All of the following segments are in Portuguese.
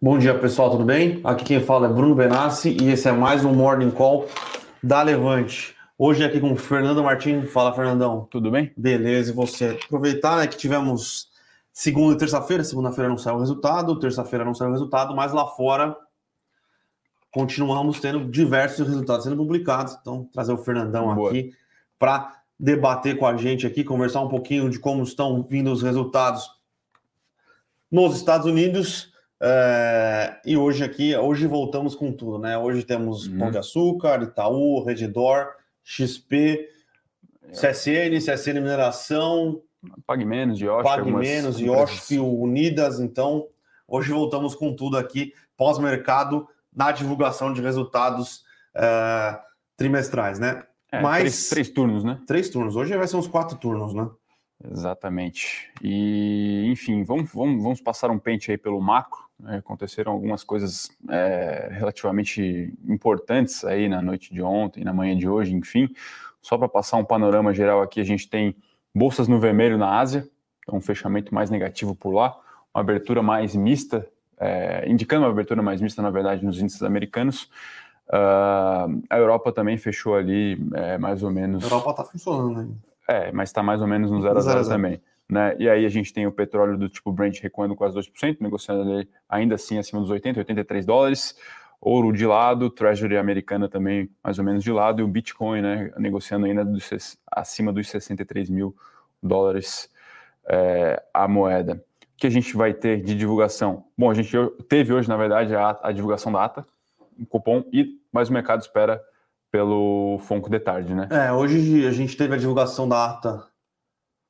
Bom dia, pessoal, tudo bem? Aqui quem fala é Bruno Benassi e esse é mais um Morning Call da Levante. Hoje aqui com o Fernando Martins. Fala, Fernandão. Tudo bem? Beleza, e você? Aproveitar né, que tivemos segunda e terça-feira. Segunda-feira não saiu o resultado, terça-feira não saiu o resultado, mas lá fora continuamos tendo diversos resultados sendo publicados. Então, trazer o Fernandão Boa. aqui para debater com a gente aqui, conversar um pouquinho de como estão vindo os resultados nos Estados Unidos. É, e hoje aqui, hoje voltamos com tudo, né? Hoje temos uhum. Pão de Açúcar, Itaú, Redditor, XP, CSN, CSN Mineração, Pague Menos, Yoshi. Pague Menos, Yoshi, Unidas. Então, hoje voltamos com tudo aqui, pós-mercado, na divulgação de resultados é, trimestrais, né? É, Mas, três, três turnos, né? Três turnos. Hoje vai ser uns quatro turnos, né? Exatamente. E, enfim, vamos, vamos, vamos passar um pente aí pelo macro. Né? Aconteceram algumas coisas é, relativamente importantes aí na noite de ontem, na manhã de hoje, enfim. Só para passar um panorama geral aqui, a gente tem bolsas no vermelho na Ásia, então um fechamento mais negativo por lá, uma abertura mais mista, é, indicando uma abertura mais mista, na verdade, nos índices americanos. Uh, a Europa também fechou ali é, mais ou menos. A Europa está funcionando ainda. É, mas está mais ou menos no 0 a 0 também. Né? E aí a gente tem o petróleo do tipo Brent recuando quase 2%, negociando ali ainda assim acima dos 80, 83 dólares. Ouro de lado, Treasury americana também mais ou menos de lado, e o Bitcoin né, negociando ainda dos, acima dos 63 mil dólares é, a moeda. O que a gente vai ter de divulgação? Bom, a gente teve hoje, na verdade, a, a divulgação da ata, o cupom, e mas o mercado espera pelo Fonco de tarde, né? É, hoje a gente teve a divulgação da ata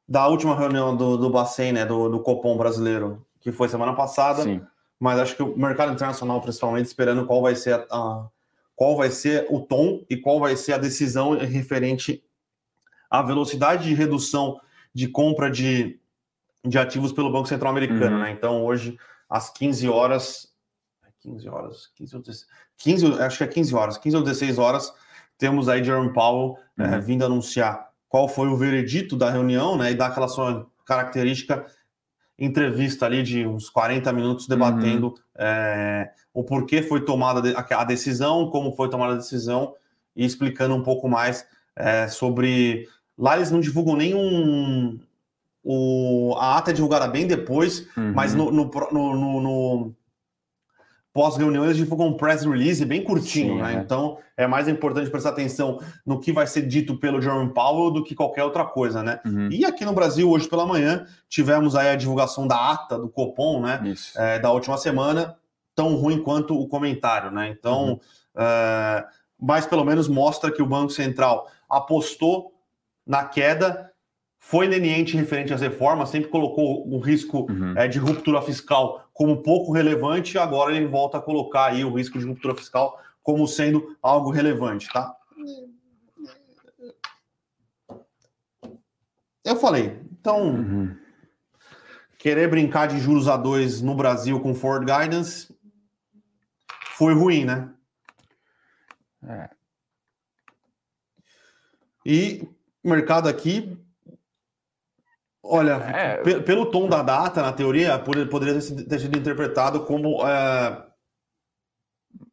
da última reunião do, do Bacen, né, do, do Copom brasileiro, que foi semana passada. Sim. Mas acho que o mercado internacional, principalmente, esperando qual vai ser a, a, qual vai ser o tom e qual vai ser a decisão referente à velocidade de redução de compra de, de ativos pelo Banco Central Americano, uhum. né? Então, hoje, às 15 horas, 15 horas, 15 ou 16, 15, acho que é 15 horas, 15 ou 16 horas, temos aí Jerome Powell é, uhum. é, vindo anunciar qual foi o veredito da reunião, né, e dar aquela sua característica entrevista ali de uns 40 minutos debatendo uhum. é, o porquê foi tomada a decisão, como foi tomada a decisão e explicando um pouco mais é, sobre. Lá eles não divulgam nenhum. O, a ata é divulgada bem depois, uhum. mas no, no, no, no pós-reunião eles divulgam um press release bem curtinho, Sim, né? É. Então é mais importante prestar atenção no que vai ser dito pelo Jerome Powell do que qualquer outra coisa, né? Uhum. E aqui no Brasil, hoje pela manhã, tivemos aí a divulgação da ata do Copom, né? É, da última semana, tão ruim quanto o comentário, né? Então, uhum. é, mas pelo menos mostra que o Banco Central apostou na queda foi leniente referente às reformas, sempre colocou o risco uhum. é, de ruptura fiscal como pouco relevante, agora ele volta a colocar aí o risco de ruptura fiscal como sendo algo relevante, tá? Eu falei, então, uhum. querer brincar de juros a dois no Brasil com Ford Guidance foi ruim, né? É. E o mercado aqui Olha, é... pelo tom da data, na teoria, poderia ter sido interpretado como é...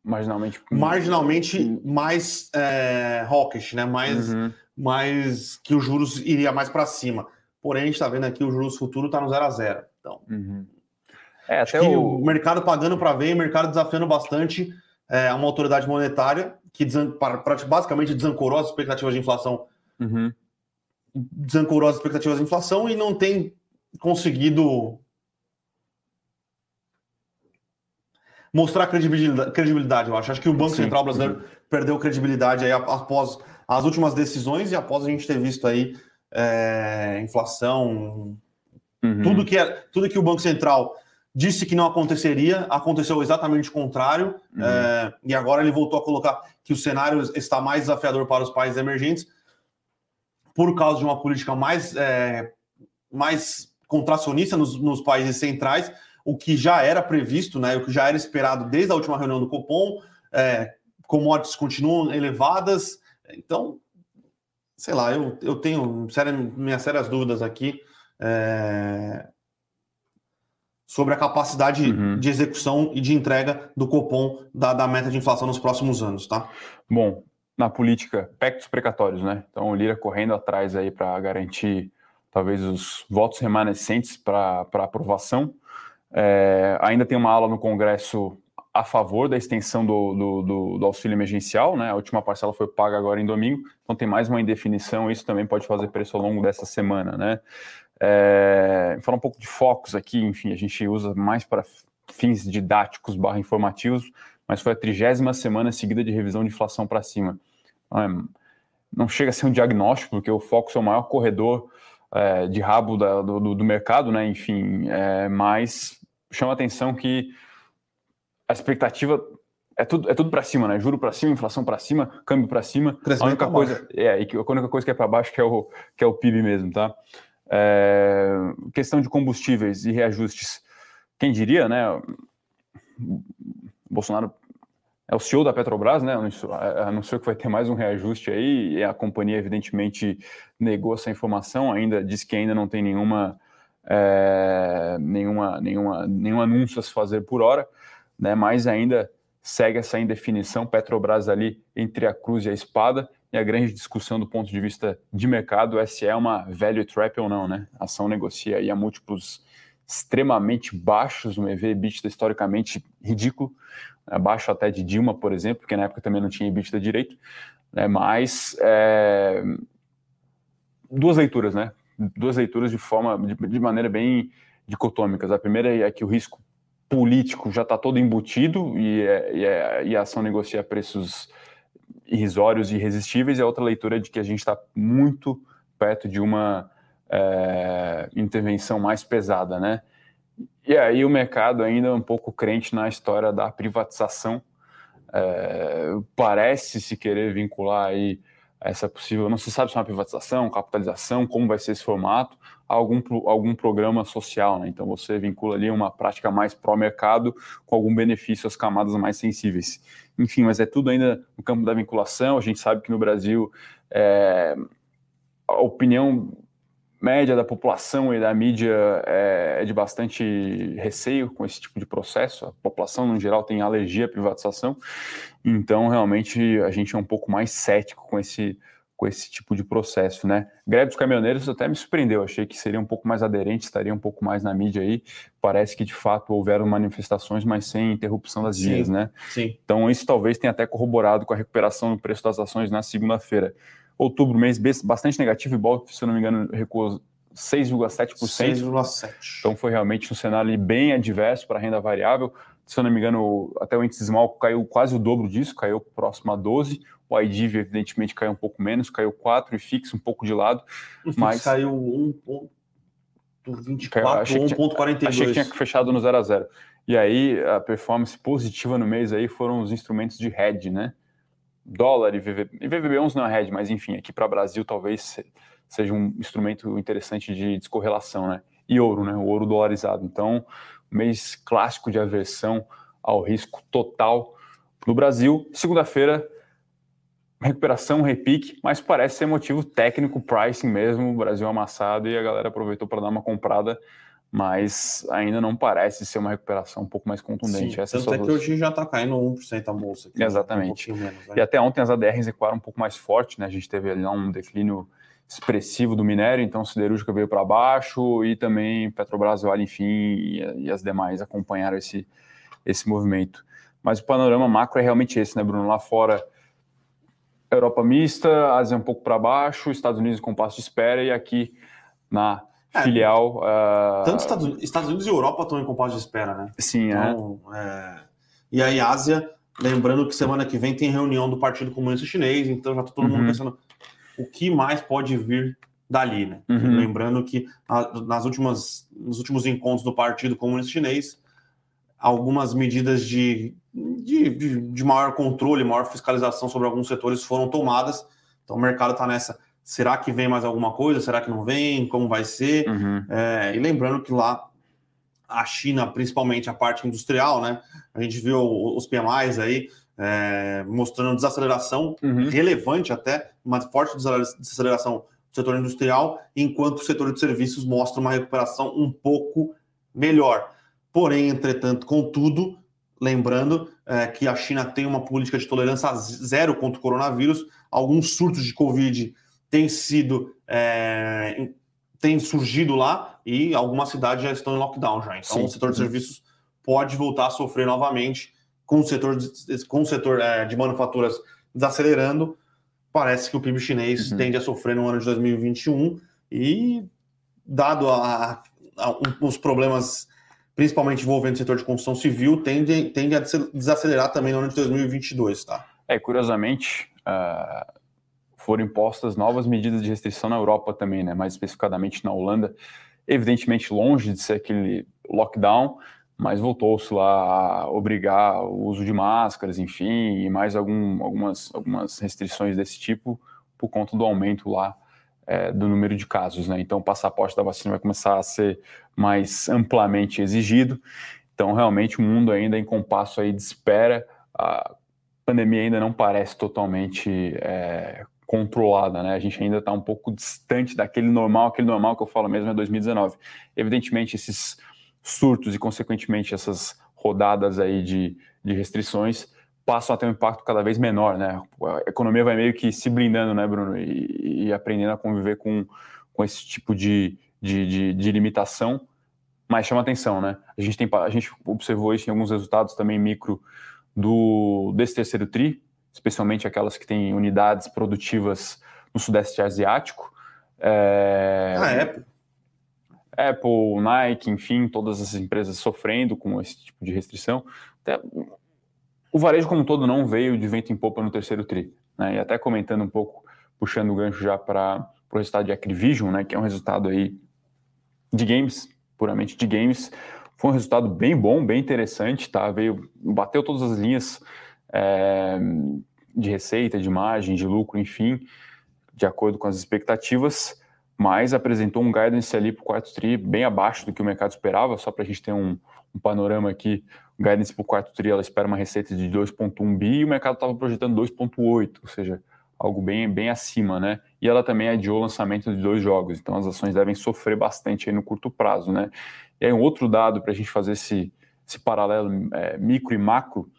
marginalmente, marginalmente mais é, hawkish, né? Mais, uhum. mais que os juros iria mais para cima. Porém, a gente está vendo aqui o juros futuro está no zero a zero. Então, uhum. é, que o... o mercado pagando para ver, o mercado desafiando bastante é, uma autoridade monetária que desan... basicamente desancorou as expectativas de inflação uhum desancorou as expectativas de inflação e não tem conseguido mostrar credibilidade, credibilidade, eu acho. Acho que o Banco Sim. Central brasileiro perdeu credibilidade aí após as últimas decisões e após a gente ter visto aí é, inflação, uhum. tudo, que é, tudo que o Banco Central disse que não aconteceria, aconteceu exatamente o contrário, uhum. é, e agora ele voltou a colocar que o cenário está mais desafiador para os países emergentes, por causa de uma política mais, é, mais contracionista nos, nos, países centrais, o que já era previsto, né, o que já era esperado desde a última reunião do Copom, é, commodities continuam elevadas, então, sei lá, eu, eu tenho séria, minhas sérias dúvidas aqui. É... sobre a capacidade uhum. de execução e de entrega do Copom da, da meta de inflação nos próximos anos, tá? Bom, na política, pactos precatórios, né? Então o Lira correndo atrás aí para garantir talvez os votos remanescentes para aprovação. É, ainda tem uma aula no Congresso a favor da extensão do, do, do, do, auxílio emergencial, né? A última parcela foi paga agora em domingo, então tem mais uma indefinição, isso também pode fazer preço ao longo dessa semana, né? É, falar um pouco de focos aqui, enfim, a gente usa mais para fins didáticos barra informativos, mas foi a trigésima semana seguida de revisão de inflação para cima. Não, é, não, chega a ser um diagnóstico, porque o Focus é o maior corredor é, de rabo da, do, do, mercado, né? Enfim, é, mas chama atenção que a expectativa é tudo, é tudo para cima, né? Juro para cima, inflação para cima, câmbio para cima. a única coisa é, a única coisa que é para baixo que é o que é o PIB mesmo, tá? É, questão de combustíveis e reajustes. Quem diria, né? Bolsonaro é o CEO da Petrobras, né? Anunciou que vai ter mais um reajuste aí, e a companhia, evidentemente, negou essa informação, ainda diz que ainda não tem nenhuma, é, nenhuma, nenhuma, nenhum anúncio a se fazer por hora, né? Mas ainda segue essa indefinição, Petrobras ali entre a cruz e a espada, e a grande discussão do ponto de vista de mercado é se é uma value trap ou não, né? A ação negocia aí a múltiplos extremamente baixos, um EV EBITDA historicamente ridículo, abaixo até de Dilma, por exemplo, porque na época também não tinha EBITDA direito, né? mas é... duas leituras, né? Duas leituras de forma, de, de maneira bem dicotômicas. A primeira é que o risco político já está todo embutido e, é, e, é, e, a ação negocia preços irrisórios e irresistíveis, e a outra leitura é de que a gente está muito perto de uma é, intervenção mais pesada, né? E aí o mercado ainda é um pouco crente na história da privatização, é, parece se querer vincular aí essa possível, não se sabe se é uma privatização, capitalização, como vai ser esse formato, algum, algum programa social, né? Então você vincula ali uma prática mais pró-mercado com algum benefício às camadas mais sensíveis. Enfim, mas é tudo ainda no campo da vinculação, a gente sabe que no Brasil é, a opinião média da população e da mídia é, é, de bastante receio com esse tipo de processo. A população, no geral, tem alergia à privatização. Então, realmente, a gente é um pouco mais cético com esse, com esse tipo de processo, né? Greve dos caminhoneiros até me surpreendeu. Achei que seria um pouco mais aderente, estaria um pouco mais na mídia aí. Parece que, de fato, houveram manifestações, mas sem interrupção das vias, né? Sim. Então, isso talvez tenha até corroborado com a recuperação do preço das ações na segunda-feira. Outubro, mês bastante negativo, igual, se eu não me engano, recuou 6,7%. 6,7%. Então foi realmente um cenário bem adverso para a renda variável. Se eu não me engano, até o índice Small caiu quase o dobro disso, caiu próximo a 12. O IDIV, evidentemente, caiu um pouco menos, caiu 4 e fixo um pouco de lado. O mas caiu 1,24 ou 1,42. Achei que tinha fechado no 0 a 0 E aí, a performance positiva no mês aí foram os instrumentos de hedge, né? Dólar e VVB, e VVB11 não é hedge, mas enfim, aqui para Brasil talvez seja um instrumento interessante de descorrelação, né? E ouro, né? O ouro dolarizado. Então, mês clássico de aversão ao risco total no Brasil. Segunda-feira, recuperação, repique, mas parece ser motivo técnico, pricing mesmo, o Brasil amassado e a galera aproveitou para dar uma comprada mas ainda não parece ser uma recuperação um pouco mais contundente. Sim, Essa tanto é que hoje já está caindo 1% a bolsa. Aqui, Exatamente. Um menos, né? E até ontem as ADRs recuaram um pouco mais forte, né? A gente teve ali um declínio expressivo do minério, então siderúrgica veio para baixo e também Petrobras, Vale, enfim, e, e, as demais acompanharam esse, esse movimento. Mas o panorama macro é realmente esse, né, Bruno? Lá fora, Europa mista, Ásia um pouco para baixo, Estados Unidos com passo de espera e aqui na é, filial. Uh... Tanto Estados, Estados, Unidos e Europa estão em compasso de espera, né? Sim, é. então, é. é. E aí, Ásia, lembrando que semana que vem tem reunião do Partido Comunista Chinês, então já está todo uhum. mundo pensando o que mais pode vir dali, né? Uhum. Lembrando que nas últimas, nos últimos encontros do Partido Comunista Chinês, algumas medidas de, de, de, de maior controle, maior fiscalização sobre alguns setores foram tomadas. Então o mercado está nessa Será que vem mais alguma coisa? Será que não vem? Como vai ser? Uhum. É, e lembrando que lá a China, principalmente a parte industrial, né? A gente viu os PMIs aí é, mostrando desaceleração uhum. relevante até, uma forte desaceleração do setor industrial, enquanto o setor de serviços mostra uma recuperação um pouco melhor. Porém, entretanto, contudo, lembrando é, que a China tem uma política de tolerância zero contra o coronavírus, alguns surtos de Covid têm sido é, têm surgido lá e algumas cidades já estão em lockdown já. Então, Sim. o setor de serviços pode voltar a sofrer novamente com o setor de, com o setor é, de manufaturas desacelerando. Parece que o PIB chinês uhum. tende a sofrer no ano de 2021 e, dado a, a, a, os problemas principalmente envolvendo o setor de construção civil, tende, tende a desacelerar também no ano de 2022, tá? É, curiosamente, uh, foram impostas novas medidas de restrição na Europa também, né? Mais especificadamente na Holanda, evidentemente longe de ser aquele lockdown, mas voltou-se lá a obrigar o uso de máscaras, enfim, e mais algum, algumas, algumas restrições desse tipo por conta do aumento lá é, do número de casos, né? Então, o passaporte da vacina vai começar a ser mais amplamente exigido. Então, realmente, o mundo ainda em compasso aí de espera. A pandemia ainda não parece totalmente é, controlada, né? A gente ainda está um pouco distante daquele normal, aquele normal que eu falo mesmo é 2019. Evidentemente, esses surtos e, consequentemente, essas rodadas aí de, de restrições passam a ter um impacto cada vez menor, né? A economia vai meio que se blindando, né, Bruno, e, e aprendendo a conviver com, com esse tipo de, de, de, de, limitação, mas chama atenção, né? A gente, tem, a gente observou isso em alguns resultados também micro do, desse terceiro TRI, especialmente aquelas que têm unidades produtivas no Sudeste Asiático. É... Ah, Apple. Apple, Nike, enfim, todas as empresas sofrendo com esse tipo de restrição. Até o varejo como um todo não veio de vento em popa no terceiro tri. Né? E até comentando um pouco, puxando o gancho já para o resultado de Activision, né? que é um resultado aí de games, puramente de games. Foi um resultado bem bom, bem interessante, tá? Veio, bateu todas as linhas é, de receita, de margem, de lucro, enfim, de acordo com as expectativas, mas apresentou um guidance ali para o quarto tri bem abaixo do que o mercado esperava, só para a gente ter um, um panorama aqui, o guidance para o quarto tri, ela espera uma receita de 2,1 bi e o mercado estava projetando 2,8, ou seja, algo bem, bem acima, né? E ela também adiou o lançamento de dois jogos, então as ações devem sofrer bastante aí no curto prazo, né? E aí um outro dado para a gente fazer esse, esse paralelo é, micro e macro,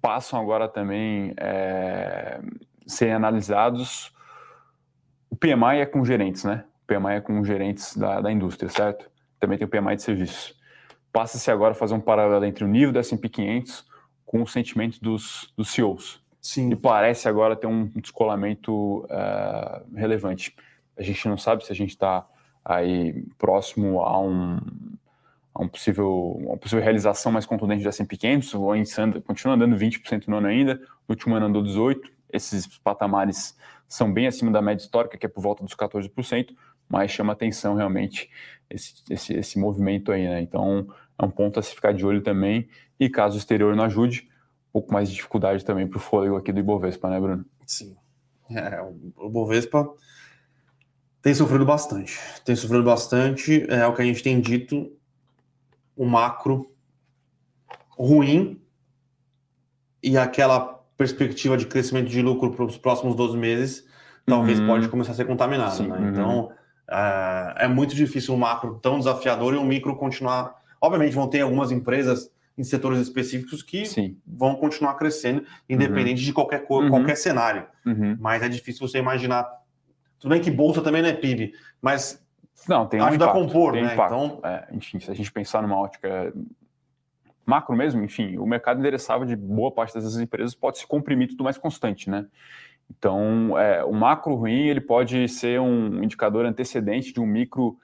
passam agora também é, serem analisados. O PMI é com gerentes, né? O PMI é com gerentes da, da indústria, certo? Também tem o PMI de serviços passa-se agora a fazer um paralelo entre o nível do S&P 500 com o sentimento dos, dos CEOs. Sim. E parece agora ter um descolamento uh, relevante. A gente não sabe se a gente está aí próximo a um, a um possível, uma possível realização mais contundente do S&P 500, ou anda, continua andando 20% no ano ainda, no último ano andou 18%, esses patamares são bem acima da média histórica, que é por volta dos 14%, mas chama atenção realmente esse, esse, esse movimento aí, né? Então é um ponto a se ficar de olho também. E caso o exterior não ajude, um pouco mais de dificuldade também para o fôlego aqui do Ibovespa, né, Bruno? Sim. É, o Ibovespa tem sofrido bastante. Tem sofrido bastante. É o que a gente tem dito. O macro ruim e aquela perspectiva de crescimento de lucro para os próximos 12 meses talvez uhum. pode começar a ser contaminado. Né? Uhum. Então, é, é, muito difícil um macro tão desafiador e um micro continuar. Obviamente, vão ter algumas empresas em setores específicos que Sim. vão continuar crescendo, independente uhum. de qualquer, cor, uhum. qualquer cenário. Uhum. Mas é difícil você imaginar. Tudo bem que bolsa também não é PIB, mas não, tem um ajuda impacto, a compor, né? Impacto. Então, é, enfim, se a gente pensar numa ótica macro mesmo, enfim, o mercado endereçável de boa parte dessas empresas pode se comprimir tudo mais constante, né? Então, é, o macro ruim ele pode ser um indicador antecedente de um micro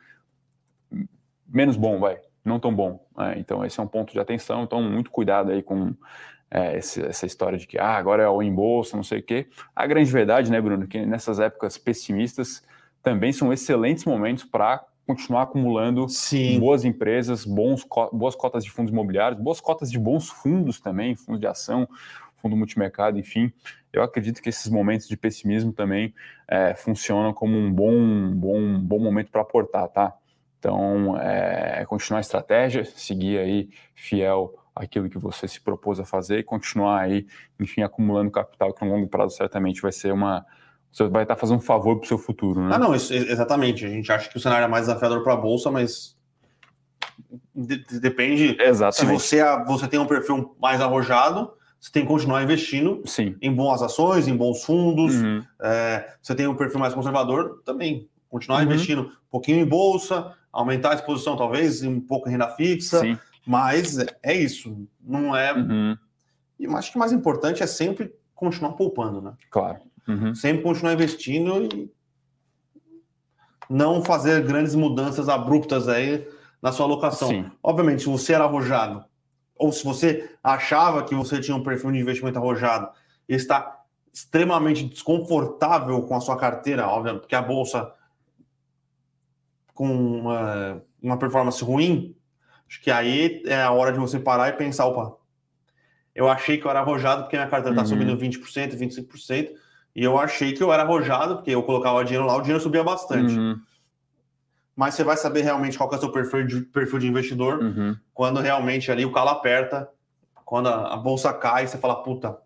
menos bom, vai, não tão bom. Né? Então, esse é um ponto de atenção. Então, muito cuidado aí com é, esse, essa história de que ah, agora é o em bolsa, não sei o quê. A grande verdade, né, Bruno, que nessas épocas pessimistas também são excelentes momentos para continuar acumulando Sim. boas empresas, bons, boas cotas de fundos imobiliários, boas cotas de bons fundos também, fundos de ação, fundo multimercado, enfim eu acredito que esses momentos de pessimismo também é, funcionam como um bom, bom, bom momento para aportar, tá? Então, é, continuar a estratégia, seguir aí fiel àquilo que você se propôs a fazer e continuar aí, enfim, acumulando capital, que no longo prazo certamente vai ser uma. Você vai estar fazendo um favor para o seu futuro, né? Ah, não, isso, exatamente. A gente acha que o cenário é mais desafiador para a Bolsa, mas depende. Exatamente. Se você, você tem um perfil mais arrojado, você tem que continuar investindo Sim. em boas ações, em bons fundos. Uhum. É, você tem um perfil mais conservador, também. Continuar uhum. investindo um pouquinho em bolsa, aumentar a exposição, talvez, um pouco em renda fixa. Sim. Mas é isso. Não é. Uhum. E acho que o mais importante é sempre continuar poupando, né? Claro. Uhum. Sempre continuar investindo e não fazer grandes mudanças abruptas aí na sua alocação. Sim. Obviamente, se você era arrojado, ou se você achava que você tinha um perfil de investimento arrojado e está extremamente desconfortável com a sua carteira, óbvio, porque a bolsa com uma, uma performance ruim, acho que aí é a hora de você parar e pensar, opa, eu achei que eu era arrojado porque minha carteira está uhum. subindo 20%, 25%, e eu achei que eu era arrojado, porque eu colocava dinheiro lá, o dinheiro subia bastante. Uhum. Mas você vai saber realmente qual é o seu perfil de, perfil de investidor uhum. quando realmente ali o calo aperta, quando a, a, bolsa cai, você fala, puta,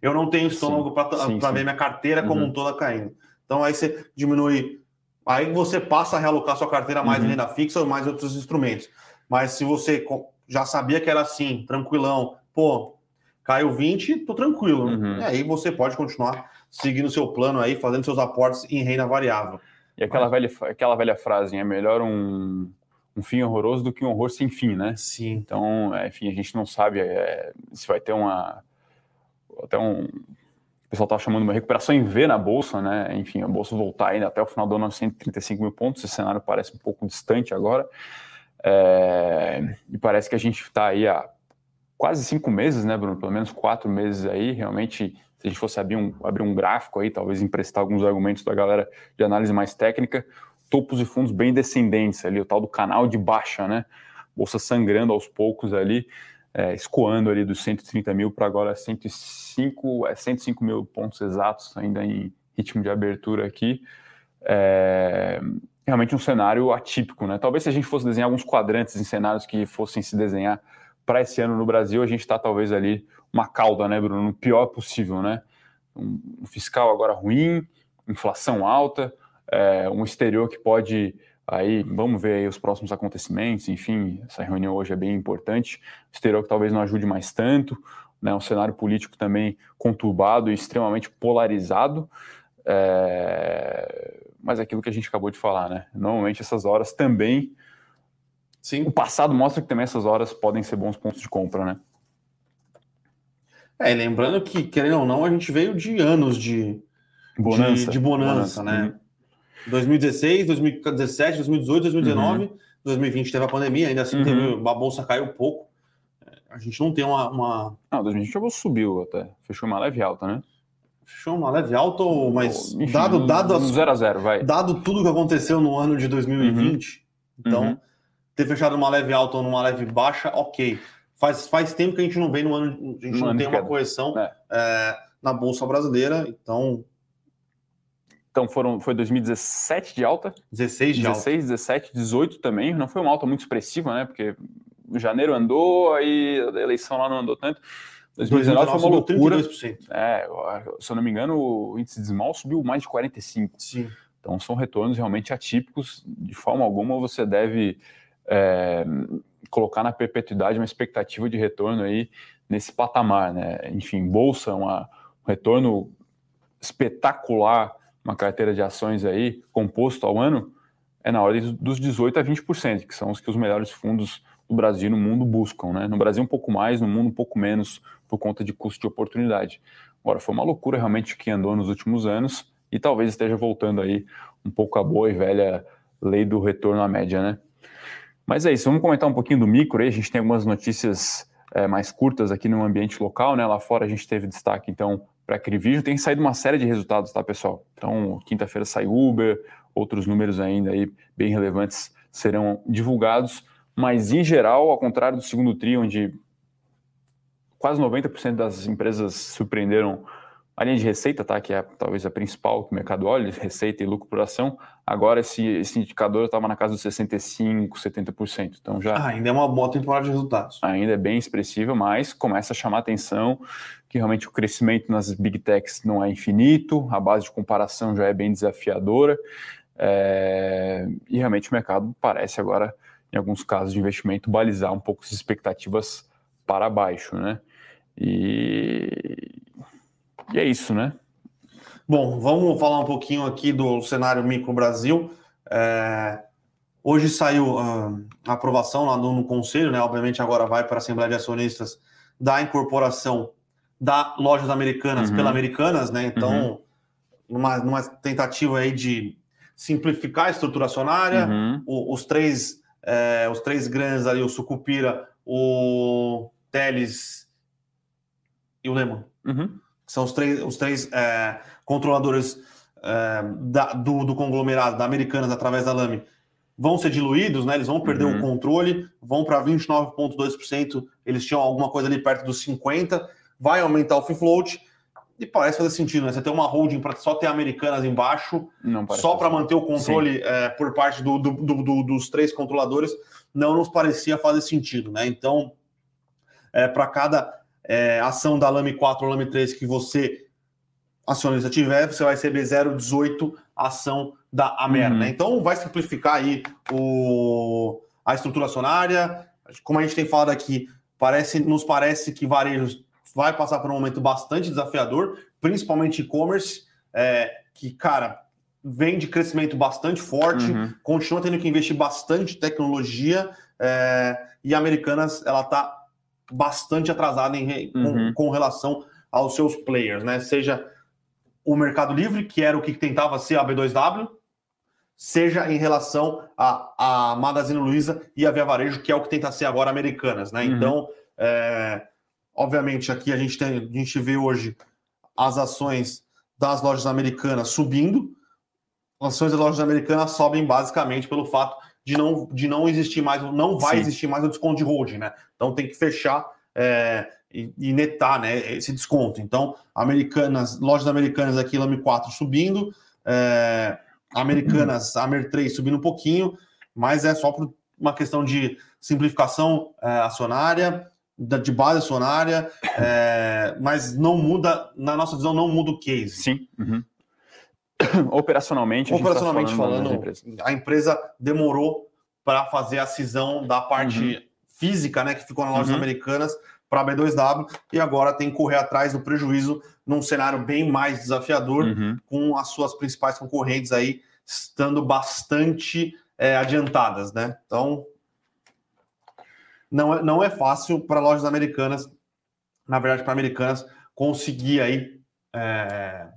eu não tenho estômago para ver minha carteira como uhum. um toda caindo. Então aí você diminui, aí você passa a realocar sua carteira mais em uhum. renda fixa ou mais outros instrumentos. Mas se você já sabia que era assim, tranquilão, pô, caiu 20, tô tranquilo. Uhum. E aí você pode continuar seguindo seu plano aí, fazendo seus aportes em renda variável. E aquela, velha, aquela velha frase, é melhor um, um fim horroroso do que um horror sem fim, né? Sim. Então, é, enfim, a gente não sabe é, se vai ter uma. Até um. O pessoal está chamando uma recuperação em V na bolsa, né? Enfim, a bolsa voltar ainda até o final do ano a 135 mil pontos. Esse cenário parece um pouco distante agora. É, e parece que a gente está aí há quase cinco meses, né, Bruno? Pelo menos quatro meses aí. Realmente, se a gente fosse abrir um, abrir um gráfico aí, talvez emprestar alguns argumentos da galera de análise mais técnica, topos e fundos bem descendentes ali, o tal do canal de baixa, né? Bolsa sangrando aos poucos ali, é, escoando ali dos 130 mil para agora 105, é, 105 mil pontos exatos, ainda em ritmo de abertura aqui. É, realmente um cenário atípico, né? Talvez se a gente fosse desenhar alguns quadrantes em cenários que fossem se desenhar para esse ano no Brasil, a gente está talvez ali uma cauda, né, Bruno? No pior possível, né? Um fiscal agora ruim, inflação alta, é, um exterior que pode aí, vamos ver aí os próximos acontecimentos, enfim, essa reunião hoje é bem importante, exterior que talvez não ajude mais tanto, né, um cenário político também conturbado e extremamente polarizado, é, mas é aquilo que a gente acabou de falar, né, normalmente essas horas também Sim. O passado mostra que também essas horas podem ser bons pontos de compra, né? É, lembrando que, querendo ou não, a gente veio de anos de bonança, de, de bonança, bonança, né? Uhum. 2016, 2017, 2018, 2019, uhum. 2020 teve a pandemia, ainda assim uhum. teve, a bolsa caiu um pouco. A gente não tem uma. uma... Não, 2020 a bolsa subiu até, fechou uma leve alta, né? Fechou uma leve alta, mas Enfim, dado, dado, um, zero a zero, vai. dado tudo que aconteceu no ano de 2020, uhum. então uhum ter fechado numa leve alta ou numa leve baixa, ok. Faz, faz tempo que a gente não vem no ano, a gente no não tem uma correção é. É, na Bolsa Brasileira, então. Então foram, foi 2017 de alta? 16 de 16, alta. 17, 18 também. Não foi uma alta muito expressiva, né? Porque janeiro andou, aí a eleição lá não andou tanto. 2019 foi uma loucura. 32%. É, se eu não me engano, o índice de Small subiu mais de 45%. Sim. Então são retornos realmente atípicos. De forma alguma você deve é, colocar na perpetuidade uma expectativa de retorno aí nesse patamar, né? Enfim, bolsa, uma, um retorno espetacular, uma carteira de ações aí composto ao ano é na ordem dos 18 a 20%, que são os que os melhores fundos do Brasil e no mundo buscam, né? No Brasil um pouco mais, no mundo um pouco menos por conta de custo de oportunidade. Agora foi uma loucura realmente que andou nos últimos anos e talvez esteja voltando aí um pouco a boa e velha lei do retorno à média, né? Mas é isso, vamos comentar um pouquinho do micro aí. A gente tem algumas notícias é, mais curtas aqui no ambiente local, né? Lá fora a gente teve destaque, então, para Crivígio. Tem saído uma série de resultados, tá, pessoal? Então, quinta-feira sai Uber, outros números ainda aí bem relevantes serão divulgados. Mas, em geral, ao contrário do segundo TRI, onde quase 90% das empresas surpreenderam a linha de receita, tá, que é talvez a principal que o mercado olha, receita e lucro por ação, agora esse, esse indicador estava na casa dos 65%, 70%. Então já. Ah, ainda é uma boa temporada de resultados. Ainda é bem expressiva, mas começa a chamar a atenção que realmente o crescimento nas big techs não é infinito, a base de comparação já é bem desafiadora, é... e realmente o mercado parece agora em alguns casos de investimento, balizar um pouco as expectativas para baixo, né? E, e é isso, né? Bom, vamos falar um pouquinho aqui do cenário micro Brasil. É... Hoje saiu uh, a aprovação lá no, no, Conselho, né? Obviamente agora vai para a Assembleia de Acionistas da incorporação da Lojas Americanas uhum. pela Americanas, né? Então, uhum. numa, numa tentativa aí de simplificar a estrutura acionária, uhum. o, os três é, os três grandes ali, o Sucupira, o Teles e o Lehman. Uhum. São os três, os três é, controladores é, da, do, do, conglomerado da Americanas através da Lame vão ser diluídos, né? Eles vão perder uhum. o controle, vão para 29,2%. Eles tinham alguma coisa ali perto dos 50%, vai aumentar o free float. E parece fazer sentido, né? Você ter uma holding para só ter americanas embaixo, só para manter o controle é, por parte do, do, do, dos três controladores, não nos parecia fazer sentido, né? Então, é, para cada é, ação da Lame 4 ou Lame 3 que você acionista tiver, você vai receber 0,18 ação da Amer, uhum. né? Então vai simplificar aí o, a estrutura acionária. Como a gente tem falado aqui, parece, nos parece que varejos vai passar por um momento bastante desafiador, principalmente e-commerce, é, que, cara, vem de crescimento bastante forte, uhum. continua tendo que investir bastante em tecnologia, é, e a Americanas, ela está bastante atrasada em, uhum. com, com, relação aos seus players, né? Seja o Mercado Livre, que era o que tentava ser a B2W, seja em relação a, a Magazine Luiza e a Via Varejo, que é o que tenta ser agora Americanas, né? Uhum. Então, é, Obviamente, aqui a gente, tem, a gente vê hoje as ações das lojas americanas subindo. As ações das lojas americanas sobem basicamente pelo fato de não, de não existir mais, não vai Sim. existir mais o desconto de holding, né? Então tem que fechar é, e, e, netar né, esse desconto. Então, americanas, lojas americanas aqui, Lame 4 subindo, é, americanas, Amer 3 subindo um pouquinho, mas é só por uma questão de simplificação é, acionária de base acionária, é, mas não muda, na nossa visão, não muda o case. Sim. Uhum. Operacionalmente, tá Operacionalmente tá falando, falando a empresa demorou para fazer a cisão da parte uhum. física, né, que ficou nas lojas uhum. americanas, para a B2W, e agora tem que correr atrás do prejuízo num cenário bem mais desafiador, uhum. com as suas principais concorrentes aí estando bastante é, adiantadas, né? Então, não é, não é fácil para lojas americanas, na verdade, para americanas, conseguir aí é,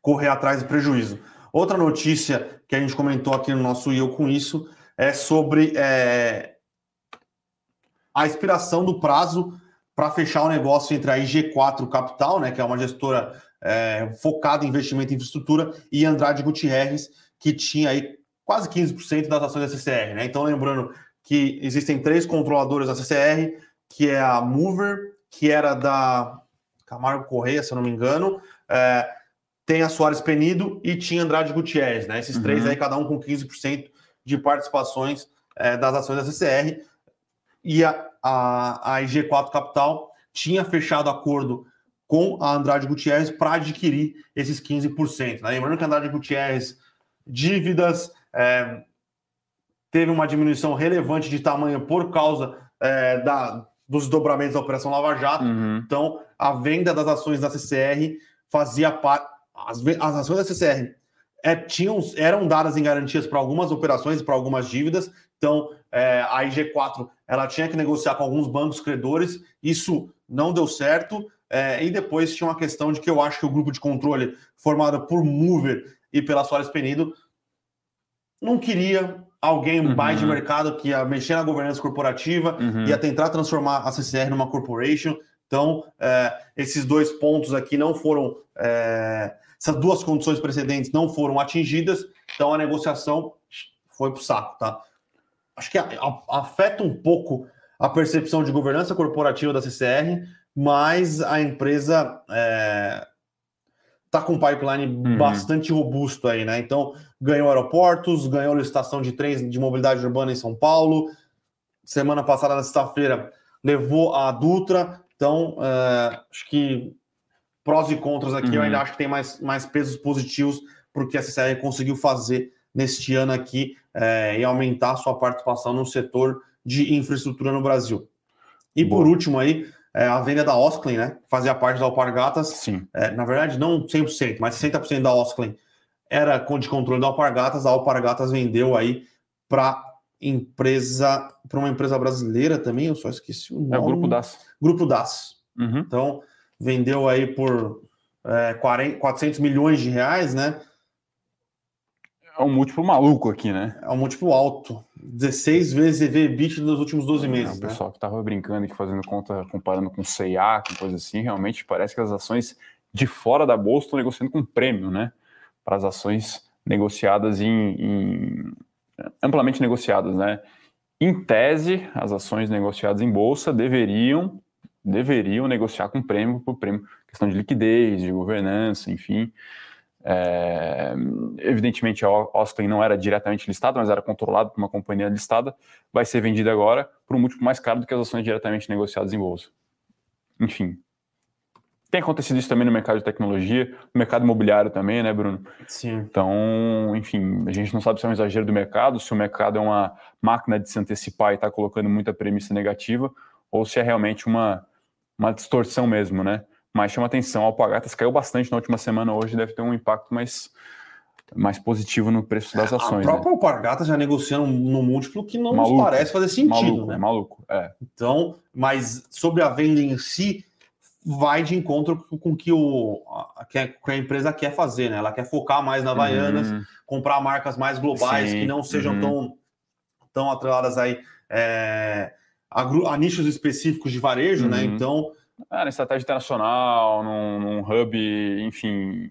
correr atrás do prejuízo. Outra notícia que a gente comentou aqui no nosso IO com isso é sobre é, a expiração do prazo para fechar o negócio entre a IG4 Capital, né, que é uma gestora é, focada em investimento em infraestrutura, e Andrade Gutierrez, que tinha aí quase 15% das ações da CCR. Né? Então, lembrando que existem três controladores da CCR, que é a Mover, que era da Camargo Correia, se eu não me engano, é, tem a Soares Penido e tinha Andrade Gutierrez, né? Esses uhum. três aí, cada um com 15% de participações é, das ações da CCR. E a, a, a IG4 Capital tinha fechado acordo com a Andrade Gutierrez para adquirir esses 15%. Né? Lembrando que a Andrade Gutierrez, dívidas, é, teve uma diminuição relevante de tamanho por causa é, da, dos dobramentos da Operação Lava Jato. Uhum. Então, a venda das ações da CCR fazia parte. As, as ações da CCR é, tinham, eram dadas em garantias para algumas operações e para algumas dívidas. Então, é, a IG4 ela tinha que negociar com alguns bancos credores. Isso não deu certo. É, e depois tinha uma questão de que eu acho que o grupo de controle formado por Mover e pela Soares Penido não queria alguém uhum. mais de mercado que ia mexer na governança corporativa, uhum. ia tentar transformar a CCR numa corporation. Então, é, esses dois pontos aqui não foram. Essas duas condições precedentes não foram atingidas, então a negociação foi para o saco, tá? Acho que afeta um pouco a percepção de governança corporativa da CCR, mas a empresa é, tá com um pipeline uhum. bastante robusto aí, né? Então, ganhou aeroportos, ganhou licitação de trens de mobilidade urbana em São Paulo. Semana passada, na sexta-feira, levou a Dutra. Então, é, acho que prós e contras aqui, uhum. eu ainda acho que tem mais, mais pesos positivos porque a CCR conseguiu fazer neste ano aqui é, em aumentar sua participação no setor de infraestrutura no Brasil. E Boa. por último aí, é, a venda da Osclen, né? Fazia parte da Alpargatas. Sim. É, na verdade, não 100%, mas 60% da Osclen era de controle da Alpargatas. A Alpargatas vendeu aí para empresa, para uma empresa brasileira também, eu só esqueci o nome. É o Grupo DAS. Grupo DAS. Uhum. Então, vendeu aí por é, 40, 400 milhões de reais, né? É um múltiplo maluco aqui, né? É um múltiplo alto. 16 vezes EV/EBITDA nos últimos 12 é, meses. É, o né? pessoal que estava brincando aqui, fazendo conta, comparando com CA, com coisa assim, realmente parece que as ações de fora da bolsa estão negociando com prêmio, né? Para as ações negociadas em, em, amplamente negociadas, né? Em tese, as ações negociadas em bolsa deveriam deveriam negociar com prêmio por prêmio, questão de liquidez, de governança, enfim. É, evidentemente, a Osclen não era diretamente listada, mas era controlada por uma companhia listada. Vai ser vendida agora por um múltiplo mais caro do que as ações diretamente negociadas em bolsa. Enfim. Tem acontecido isso também no mercado de tecnologia, no mercado imobiliário também, né, Bruno? Sim. Então, enfim, a gente não sabe se é um exagero do mercado, se o mercado é uma máquina de se antecipar e está colocando muita premissa negativa, ou se é realmente uma, uma distorção mesmo, né? Mas chama atenção, a Alpagatas caiu bastante na última semana, hoje deve ter um impacto mais, mais positivo no preço das ações. A própria né? Alpagatas já negociando no múltiplo que não maluco, nos parece fazer sentido, maluco, né? Maluco, é. Então, mas sobre a venda em si, vai de encontro com que o que a empresa quer fazer, né? Ela quer focar mais na Havaianas, uhum. comprar marcas mais globais Sim. que não sejam uhum. tão, tão atreladas aí é, a, a, nichos específicos de varejo, né? uhum. né? Então ah, na estratégia internacional, num, num hub, enfim.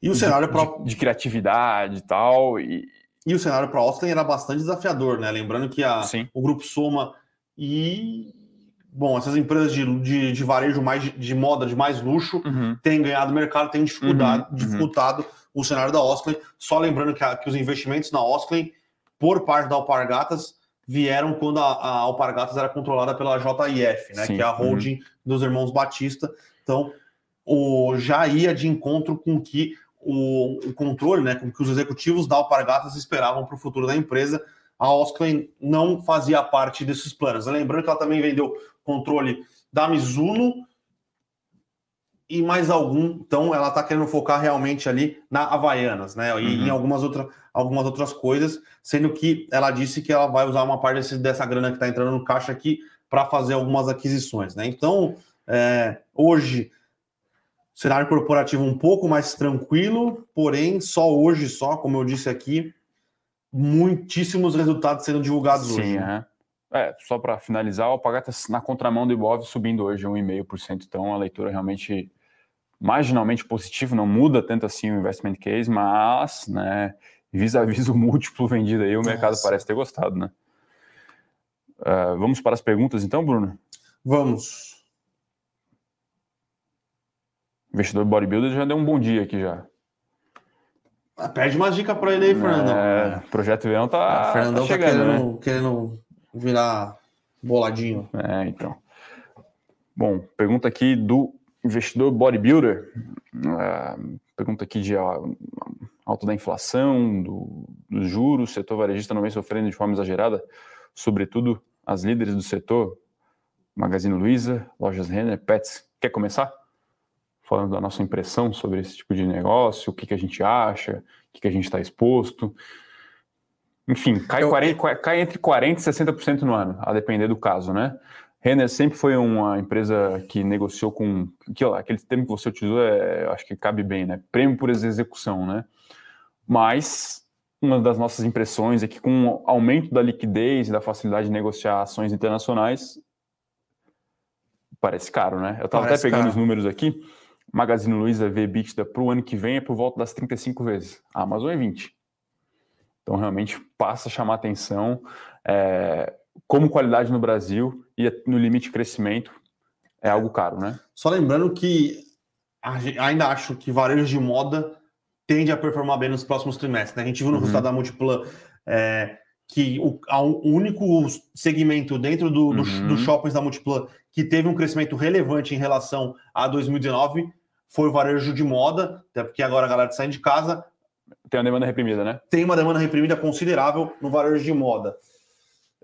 E o cenário de, pro... de, de criatividade e tal. E, e o cenário para Austin era bastante desafiador, né? Lembrando que a, o grupo Soma e bom, essas empresas de, de, de varejo mais de, moda, de mais luxo, uhum. têm ganhado mercado, têm dificuldade, uhum. dificultado o cenário da Osclen. Só lembrando que, a, que os investimentos na Osclen, por parte da Alpargatas, vieram quando a, a Alpargatas era controlada pela JIF, né, Sim. que é a holding uhum. dos irmãos Batista. Então, o, já ia de encontro com que o, o controle, né, com que os executivos da Alpargatas esperavam para o futuro da empresa. A Osklen não fazia parte desses planos. Lembrando que ela também vendeu controle da Mizuno e mais algum. Então, ela está querendo focar realmente ali na Havaianas, né? E uhum. em algumas, outra, algumas outras coisas, sendo que ela disse que ela vai usar uma parte desse, dessa grana que está entrando no caixa aqui para fazer algumas aquisições, né? Então, é, hoje, cenário corporativo um pouco mais tranquilo, porém, só hoje, só, como eu disse aqui, muitíssimos resultados sendo divulgados Sim, hoje. Né? É, só para finalizar, o Alpagata na contramão do Ibov subindo hoje 1,5%, então a leitura realmente marginalmente positivo, não muda tanto assim o investment case, mas, né, vis-a-vis o múltiplo vendido aí, o mercado Nossa. parece ter gostado, né? Uh, vamos para as perguntas então, Bruno? Vamos. investidor bodybuilder já deu um bom dia aqui já. Ah, perde uma dica para ele aí, Fernandão. É, projeto Verão tá, ah, Fernandão tá chegando, tá querendo, né? querendo virar boladinho. É, então. Bom, pergunta aqui do investidor bodybuilder, uh, pergunta aqui de uh, alta da inflação, do, dos juros, o setor varejista não vem sofrendo de forma exagerada, sobretudo as líderes do setor, Magazine Luiza, Lojas Renner, Pets. Quer começar? Falando da nossa impressão sobre esse tipo de negócio, o que, que a gente acha, o que, que a gente está exposto. Enfim, cai, Eu... 40, cai entre 40% e 60% no ano, a depender do caso, né? Renner sempre foi uma empresa que negociou com. Que, aquele termo que você utilizou, é, acho que cabe bem, né? Prêmio por execução, né? Mas uma das nossas impressões é que com o aumento da liquidez e da facilidade de negociar ações internacionais, parece caro, né? Eu estava até pegando caro. os números aqui. Magazine Luiza vê EBITDA para o ano que vem é por volta das 35 vezes. A Amazon é 20. Então, realmente passa a chamar atenção. É, como qualidade no Brasil e no limite de crescimento é algo caro, né? Só lembrando que ainda acho que varejo de moda tende a performar bem nos próximos trimestres. Né? A gente viu no uhum. resultado da Multiplan é, que o, o, único segmento dentro do, uhum. do, dos shoppings da Multiplan que teve um crescimento relevante em relação a 2019 foi o varejo de moda, até porque agora a galera sai de casa, Tem uma demanda reprimida, né? Tem uma demanda reprimida considerável no varejo de moda.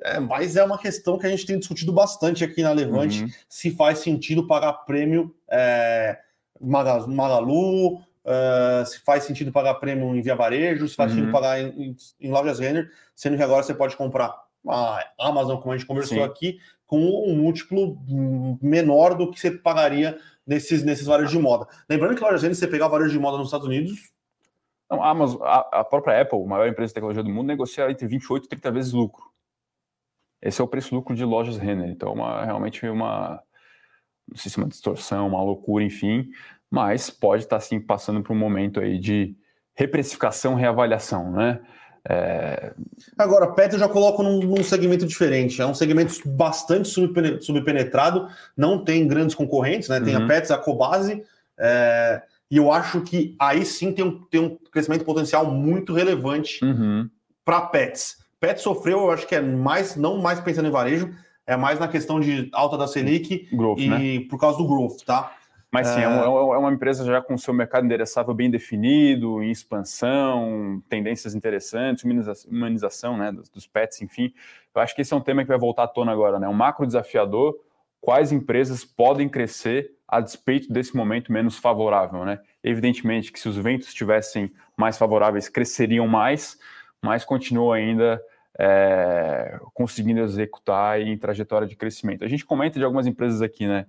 É, mas é uma questão que a gente tem discutido bastante aqui na Levante, uhum. se faz sentido pagar prêmio é, Magalu, uh, se faz sentido pagar prêmio em Via Varejo, se faz uhum. sentido pagar em, em, em, lojas Renner, sendo que agora você pode comprar a Amazon, como a gente conversou Sim. aqui, com um múltiplo menor do que você pagaria nesses, nesses varejos de moda. Lembrando que lojas Renner, você pegar varejo de moda nos Estados Unidos... Não, a, Amazon, a, a própria Apple, a maior empresa de tecnologia do mundo, negocia entre 28 e 30 vezes lucro. Esse é o preço-lucro de lojas Renner. Então, uma, realmente uma, não sei se é uma distorção, uma loucura, enfim, mas pode estar sim passando por um momento aí de reprecificação, reavaliação, né? É... Agora, PET eu já coloco num, num, segmento diferente. É um segmento bastante subpenetrado, não tem grandes concorrentes, né? Tem uhum. a Pets, a Cobase, é... e eu acho que aí sim tem um, tem um crescimento potencial muito relevante uhum. para Pets. Pets sofreu, eu acho que é mais, não mais pensando em varejo, é mais na questão de alta da Selic growth, e né? por causa do growth, tá? Mas sim, é, é, é uma empresa já com seu mercado endereçável bem definido, em expansão, tendências interessantes, humanização né, dos, dos pets, enfim. Eu acho que esse é um tema que vai voltar à tona agora, né? Um macro desafiador, quais empresas podem crescer a despeito desse momento menos favorável, né? Evidentemente que se os ventos estivessem mais favoráveis, cresceriam mais, mas continua ainda é, conseguindo executar em trajetória de crescimento. A gente comenta de algumas empresas aqui, né?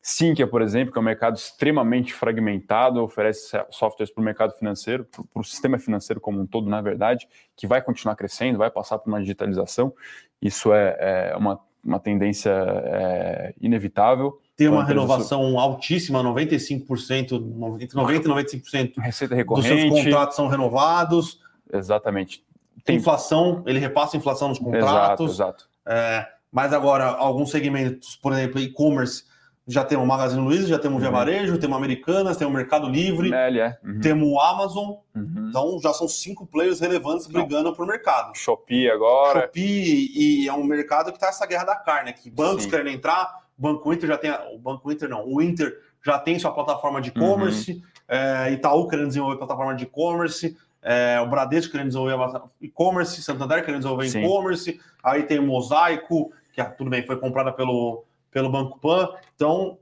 Sinqia, por exemplo, que é um mercado extremamente fragmentado, oferece softwares para o mercado financeiro, para o sistema financeiro como um todo, na verdade, que vai continuar crescendo, vai passar por uma digitalização. Isso é, é uma, uma tendência é, inevitável. Tem uma renovação altíssima, 95%, entre 90% e 95% Receita recorrente. dos seus contratos são renovados. Exatamente tem inflação, ele repassa a inflação nos contratos. Exato, exato. É, mas agora, alguns segmentos, por exemplo, e-commerce, já temos o Magazine Luiza, já temos o Via uhum. Varejo, temos Americanas, temos o Mercado Livre, é. uhum. temos o Amazon. Uhum. Então já são cinco players relevantes brigando por mercado. Shopee agora. Shopee, e é um mercado que está essa guerra da carne aqui. Bancos Sim. querem entrar, o Banco Inter já tem. O Banco Inter não, o Inter já tem sua plataforma de e-commerce, uhum. é, Itaú querendo desenvolver plataforma de e-commerce. É, o Bradesco querendo desenvolver e-commerce, Santander querendo desenvolver e-commerce, aí tem o Mosaico, que ah, tudo bem, foi comprada pelo, pelo Banco Pan. Então,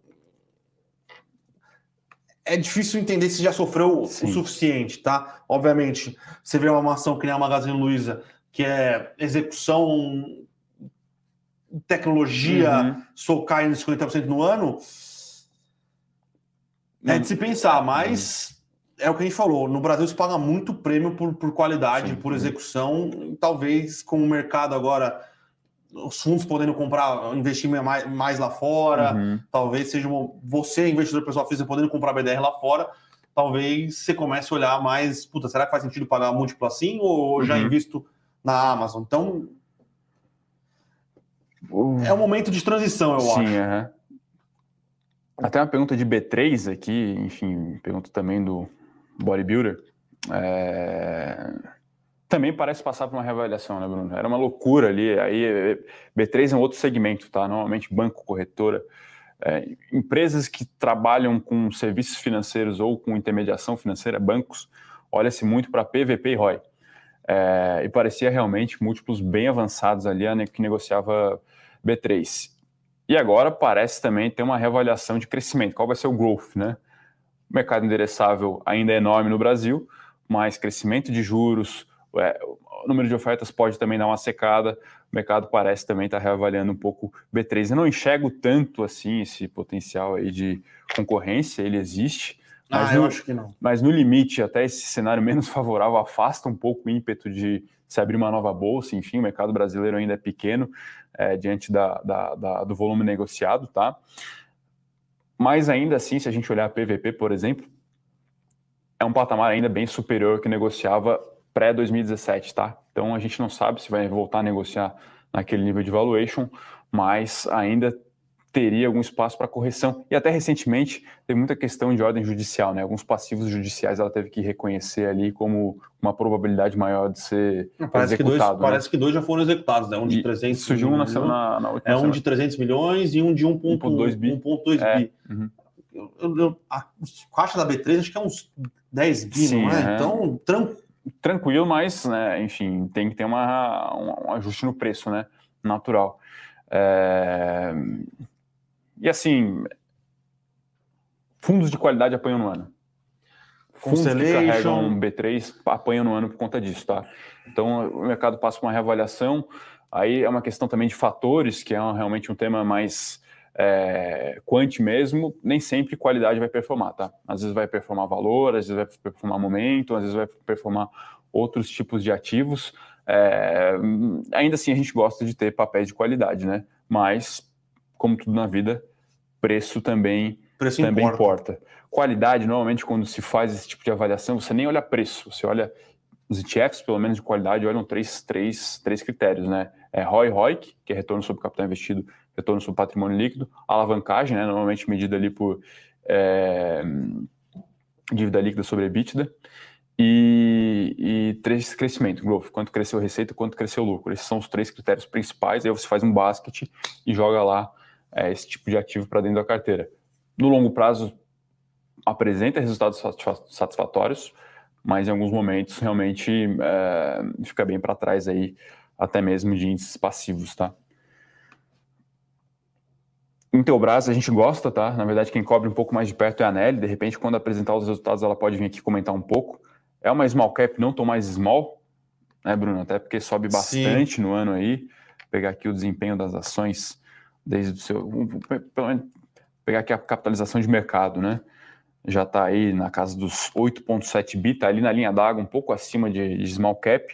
é difícil entender se já sofreu Sim. o suficiente, tá? Obviamente, você vê uma ação que nem a Magazine Luiza, que é execução, tecnologia, uhum. em 50% no ano, é de se pensar, mas é o que a gente falou, no Brasil se paga muito prêmio por, por qualidade, Sim, por execução, talvez com o mercado agora, os fundos podendo comprar, investir mais, mais lá fora, uhum. talvez seja uma, você, investidor pessoal físico, podendo comprar BDR lá fora, talvez você comece a olhar mais, puta, será que faz sentido pagar múltiplo assim, ou já uhum. invisto na Amazon? Então, uhum. é um momento de transição, eu Sim, acho. Até uma pergunta de B3 aqui, enfim, pergunta também do bodybuilder, é... também parece passar por uma reavaliação, né, Bruno? Era uma loucura ali. Aí B3 é um outro segmento, tá? Normalmente banco, corretora. É, empresas que trabalham com serviços financeiros ou com intermediação financeira, bancos, olha-se muito para PVP e ROI. É, e parecia realmente múltiplos bem avançados ali né, que negociava B3. E agora parece também ter uma reavaliação de crescimento. Qual vai ser o growth, né? O mercado endereçável ainda é enorme no Brasil, mas crescimento de juros, é, o número de ofertas pode também dar uma secada. O mercado parece também estar reavaliando um pouco B3. Eu não enxergo tanto assim esse potencial aí de concorrência, ele existe. Mas ah, no, eu acho que não. Mas no limite, até esse cenário menos favorável afasta um pouco o ímpeto de se abrir uma nova bolsa. Enfim, o mercado brasileiro ainda é pequeno é, diante da, da, da, do volume negociado, tá? Mas ainda assim, se a gente olhar a PVP, por exemplo, é um patamar ainda bem superior que negociava pré-2017, tá? Então a gente não sabe se vai voltar a negociar naquele nível de valuation, mas ainda teria algum espaço para correção. E até recentemente teve muita questão de ordem judicial, né? Alguns passivos judiciais ela teve que reconhecer ali como uma probabilidade maior de ser parece executado. Que dois, né? Parece que dois já foram executados, né? Um de 300 surgiu milhões, na, na, na É um de 300 milhões e um de 1.2 bi. 1.2 é, bi. Uhum. eu, eu, a caixa da B3 acho que é uns 10 bi, Sim, não é? é. Então, tranquilo. Tranquilo, mas, né, enfim, tem que ter uma, um, um ajuste no preço, né? Natural. É... E assim, fundos de qualidade apanham no ano. Fundos que carregam B3 apanham no ano por conta disso, tá? Então, o mercado passa por uma reavaliação. Aí é uma questão também de fatores, que é um, realmente um tema mais é, quant mesmo. Nem sempre qualidade vai performar, tá? Às vezes vai performar valor, às vezes vai performar momento, às vezes vai performar outros tipos de ativos. É, ainda assim, a gente gosta de ter papéis de qualidade, né? Mas, como tudo na vida, preço também, preço também importa. importa. Qualidade, normalmente, quando se faz esse tipo de avaliação, você nem olha preço, você olha os ETFs, pelo menos de qualidade, olham três, três, três critérios, né? É ROI, ROIC, que é retorno sobre capital investido, retorno sobre patrimônio líquido, alavancagem, né? Normalmente medida ali por é, dívida líquida sobre EBITDA, e, e três crescimento, growth, quanto cresceu a receita, quanto cresceu o lucro. Esses são os três critérios principais. Aí você faz um basket e joga lá é, esse tipo de ativo para dentro da carteira. No longo prazo, apresenta resultados satisfatórios, mas em alguns momentos realmente é, fica bem para trás aí, até mesmo de índices passivos, tá? Intelbras a gente gosta, tá? Na verdade, quem cobre um pouco mais de perto é a Nelly. De repente, quando apresentar os resultados, ela pode vir aqui comentar um pouco. É uma small cap, não tão mais small, né, Bruno? Até porque sobe bastante Sim. no ano aí. Vou pegar aqui o desempenho das ações desde o seu. Pelo menos pegar aqui a capitalização de mercado, né? Já está aí na casa dos 8,7 bi, está ali na linha d'água, um pouco acima de, de, small cap.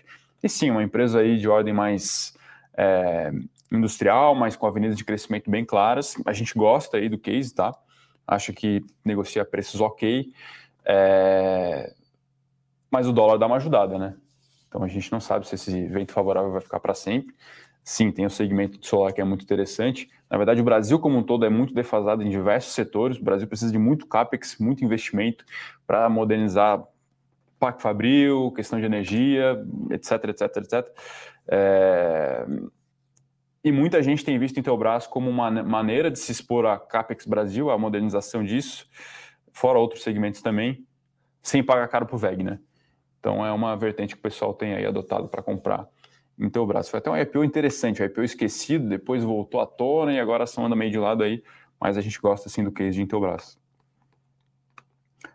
E sim, uma empresa aí de ordem mais é, industrial, mas com avenidas de crescimento bem claras. A gente gosta aí do case, tá? Acho que negocia preços ok. É, mas o dólar dá uma ajudada, né? Então a gente não sabe se esse vento favorável vai ficar para sempre. Sim, tem o segmento de solar que é muito interessante. Na verdade, o Brasil como um todo é muito defasado em diversos setores. O Brasil precisa de muito capex, muito investimento para modernizar Parque Fabril, questão de energia, etc, etc, etc. É... E muita gente tem visto Intelbras como uma maneira de se expor a Capex Brasil, a modernização disso, fora outros segmentos também, sem pagar caro para o VEG, né? Então é uma vertente que o pessoal tem aí adotado para comprar Intelbras. Foi até um IPO interessante, um IPO esquecido, depois voltou à tona e agora a ação anda meio de lado aí, mas a gente gosta assim do case de Intelbras.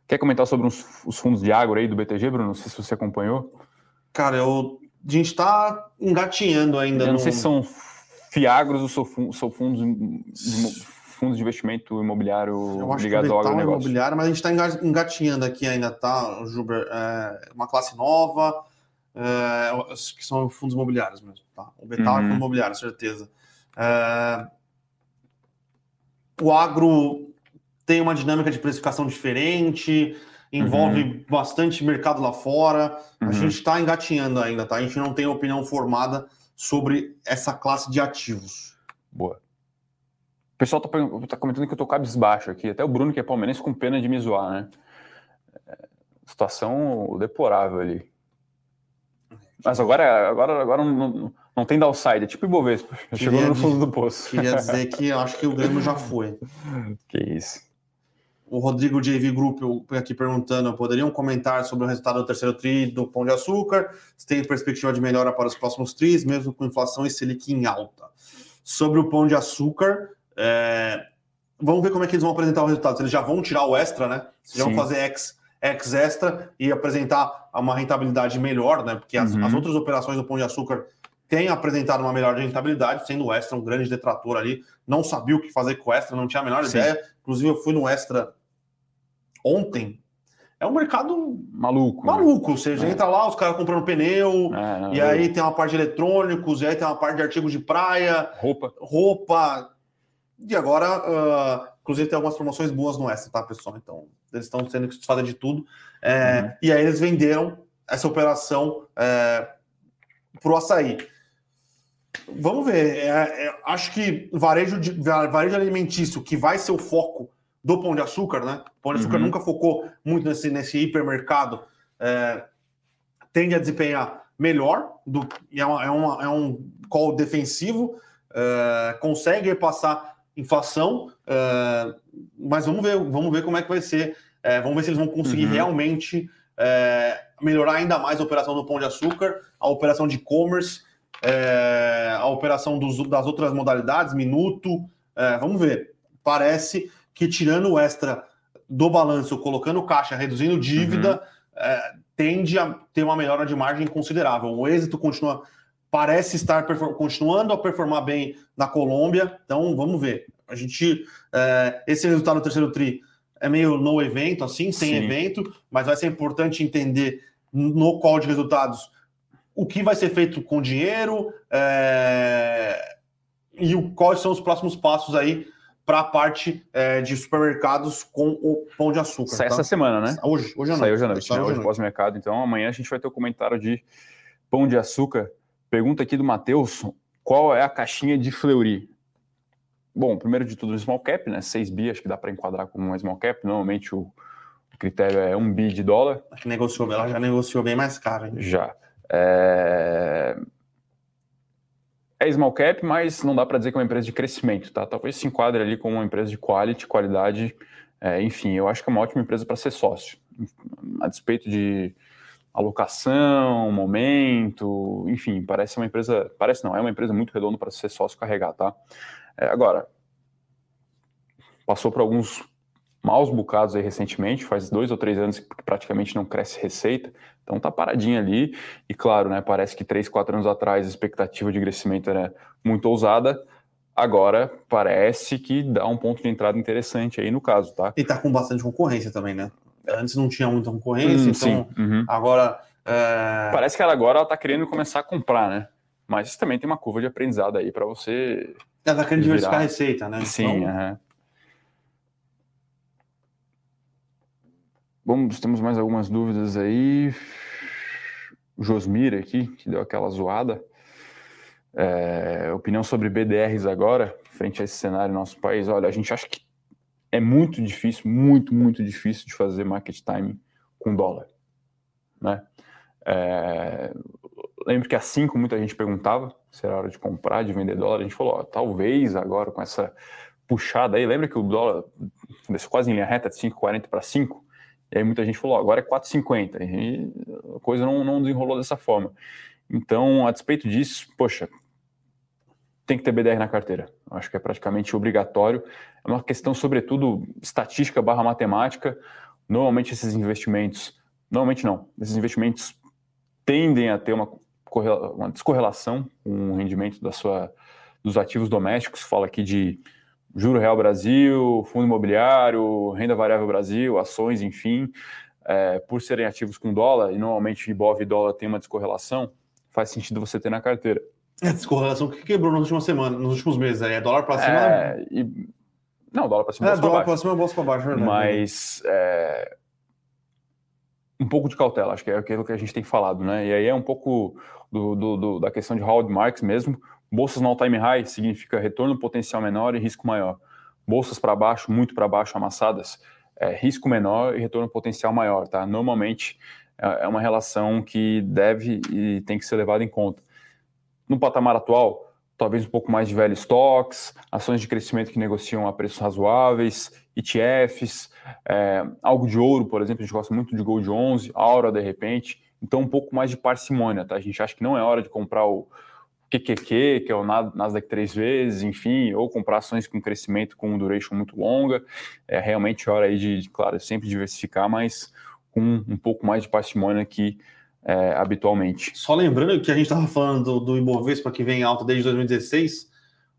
Quer comentar sobre os, os fundos de agro aí do BTG, Bruno? Não sei se você acompanhou. Cara, eu, a gente está engatinhando ainda. Eu não no... sei se são Fiagros ou são fundos fundos de investimento imobiliário Eu acho ligado ao agronegócio. imobiliário, mas a gente está engatinhando aqui ainda, tá, Juber? É uma classe nova, é, que são fundos imobiliários mesmo, tá? O Betal uhum. é fundo imobiliário, certeza. É, o agro tem uma dinâmica de precificação diferente, envolve uhum. bastante mercado lá fora. Uhum. A gente está engatinhando ainda, tá? A gente não tem opinião formada sobre essa classe de ativos. Boa. O pessoal tá, tá comentando que eu tô cabisbaixo aqui. Até o Bruno, que é palmeirense, com pena de me zoar, né? É, situação deplorável ali. Mas agora, agora, agora não, não tem downside, é tipo Ibovespa. Chegou no fundo do poço. Queria dizer que eu acho que o Grêmio já foi. Que isso. O Rodrigo JV Group aqui perguntando: poderiam comentar sobre o resultado do terceiro TRI do Pão de Açúcar? Se tem perspectiva de melhora para os próximos TRIs, mesmo com inflação e Selic em alta. Sobre o Pão de Açúcar, é... Vamos ver como é que eles vão apresentar o resultado. Se eles já vão tirar o extra, né? Se vão fazer X, X extra e apresentar uma rentabilidade melhor, né? Porque as, uhum. as outras operações do Pão de Açúcar têm apresentado uma melhor rentabilidade, sendo o extra um grande detrator ali. Não sabia o que fazer com o extra, não tinha a menor Sim. ideia. Inclusive, eu fui no extra ontem. É um mercado maluco. Né? Maluco. Né? Você é. entra lá, os caras comprando pneu, é, não, e aí tem uma parte de eletrônicos, e aí tem uma parte de artigos de praia, roupa. Roupa e agora, uh, inclusive, tem algumas promoções boas no Extra, tá, pessoal? Então, eles estão que fazer de tudo. É, uhum. E aí eles venderam essa operação é, para o açaí. Vamos ver. É, é, acho que varejo, de, varejo alimentício, que vai ser o foco do Pão de Açúcar, né? O Pão de Açúcar uhum. nunca focou muito nesse, nesse hipermercado. É, tende a desempenhar melhor, do, é, uma, é, uma, é um call defensivo, é, consegue passar inflação, mas vamos ver, vamos ver como é que vai ser. Uh, vamos ver se eles vão conseguir uhum. realmente uh, melhorar ainda mais a operação do Pão de Açúcar, a operação de e-commerce, a operação dos, das outras modalidades, minuto. vamos ver. Parece que tirando o extra do balanço, colocando caixa, reduzindo dívida, uhum. tende a ter uma melhora de margem considerável. O êxito continua parece estar continuando a performar bem na Colômbia. Então, vamos ver. A gente, é, esse resultado do terceiro tri é meio no evento, assim, sem Sim. evento, mas vai ser importante entender no call de resultados o que vai ser feito com dinheiro é, e o, quais são os próximos passos aí para a parte é, de supermercados com o pão de açúcar. Sai tá? essa semana, né? Hoje, hoje à noite. Sai hoje à noite, né? hoje pós-mercado. Então amanhã a gente vai ter o um comentário de pão de açúcar Pergunta aqui do Matheus: qual é a caixinha de Fleury? Bom, primeiro de tudo, small cap, né? 6 bi, acho que dá para enquadrar como uma small cap. Normalmente o, critério é 1 bi de dólar. Que negociou, ela já negociou bem mais caro. Hein? Já. É... é small cap, mas não dá para dizer que é uma empresa de crescimento, tá? Talvez se enquadre ali como uma empresa de quality, qualidade. É, enfim, eu acho que é uma ótima empresa para ser sócio. A despeito de alocação, momento, enfim, parece uma empresa, parece não, é uma empresa muito redonda para ser sócio carregar, tá? É, agora, passou por alguns maus bocados aí recentemente, faz dois ou três anos que praticamente não cresce receita, então tá paradinha ali, e claro, né, parece que três, quatro anos atrás a expectativa de crescimento era muito ousada, agora parece que dá um ponto de entrada interessante aí no caso, tá? E tá com bastante concorrência também, né? Antes não tinha muita concorrência, hum, então uhum. agora. É... Parece que ela agora está querendo começar a comprar, né? Mas isso também tem uma curva de aprendizado aí para você. Ela está querendo diversificar a receita, né? Sim, então... uhum. Vamos, temos mais algumas dúvidas aí. Josmir aqui, que deu aquela zoada. É, opinião sobre BDRs agora, frente a esse cenário no nosso país. Olha, a gente acha que é muito difícil, muito, muito difícil de fazer market timing com dólar. Né? É, lembro que assim como muita gente perguntava se era hora de comprar, de vender dólar, a gente falou, ó, talvez agora com essa puxada aí, lembra que o dólar desceu quase em linha reta de 5,40 para 5? E aí muita gente falou, ó, agora é 4,50. E a coisa não, não desenrolou dessa forma. Então, a despeito disso, poxa, tem que ter BDR na carteira. Acho que é praticamente obrigatório. É uma questão, sobretudo, estatística barra matemática. Normalmente esses investimentos, normalmente não, esses investimentos tendem a ter uma, uma descorrelação com o rendimento da sua, dos ativos domésticos. Fala aqui de Juro Real Brasil, Fundo Imobiliário, Renda Variável Brasil, ações, enfim. É, por serem ativos com dólar, e normalmente Ibov e dólar tem uma descorrelação, faz sentido você ter na carteira. É a descorrelação que quebrou nas últimas semanas, nos últimos meses. Aí é dólar para cima. É, e... Não, dólar para cima. É, dólar para cima, bolsa para baixo, é verdade. Mas é... um pouco de cautela, acho que é aquilo que a gente tem falado, né? E aí é um pouco do, do, do da questão de Howard Marks mesmo. Bolsas no all-time high significa retorno potencial menor e risco maior. Bolsas para baixo, muito para baixo, amassadas, é, risco menor e retorno potencial maior, tá? Normalmente é, é uma relação que deve e tem que ser levada em conta. No patamar atual, talvez um pouco mais de velho stocks, ações de crescimento que negociam a preços razoáveis, ETFs, é, algo de ouro, por exemplo, a gente gosta muito de Gold 11, Aura de repente, então um pouco mais de parcimônia, tá? A gente acha que não é hora de comprar o QQQ, que é o Nasdaq três vezes, enfim, ou comprar ações com crescimento com duration muito longa, é realmente hora aí de, claro, sempre diversificar, mas com um pouco mais de parcimônia que é, habitualmente. Só lembrando que a gente estava falando do, do Ibovespa que vem alta desde 2016,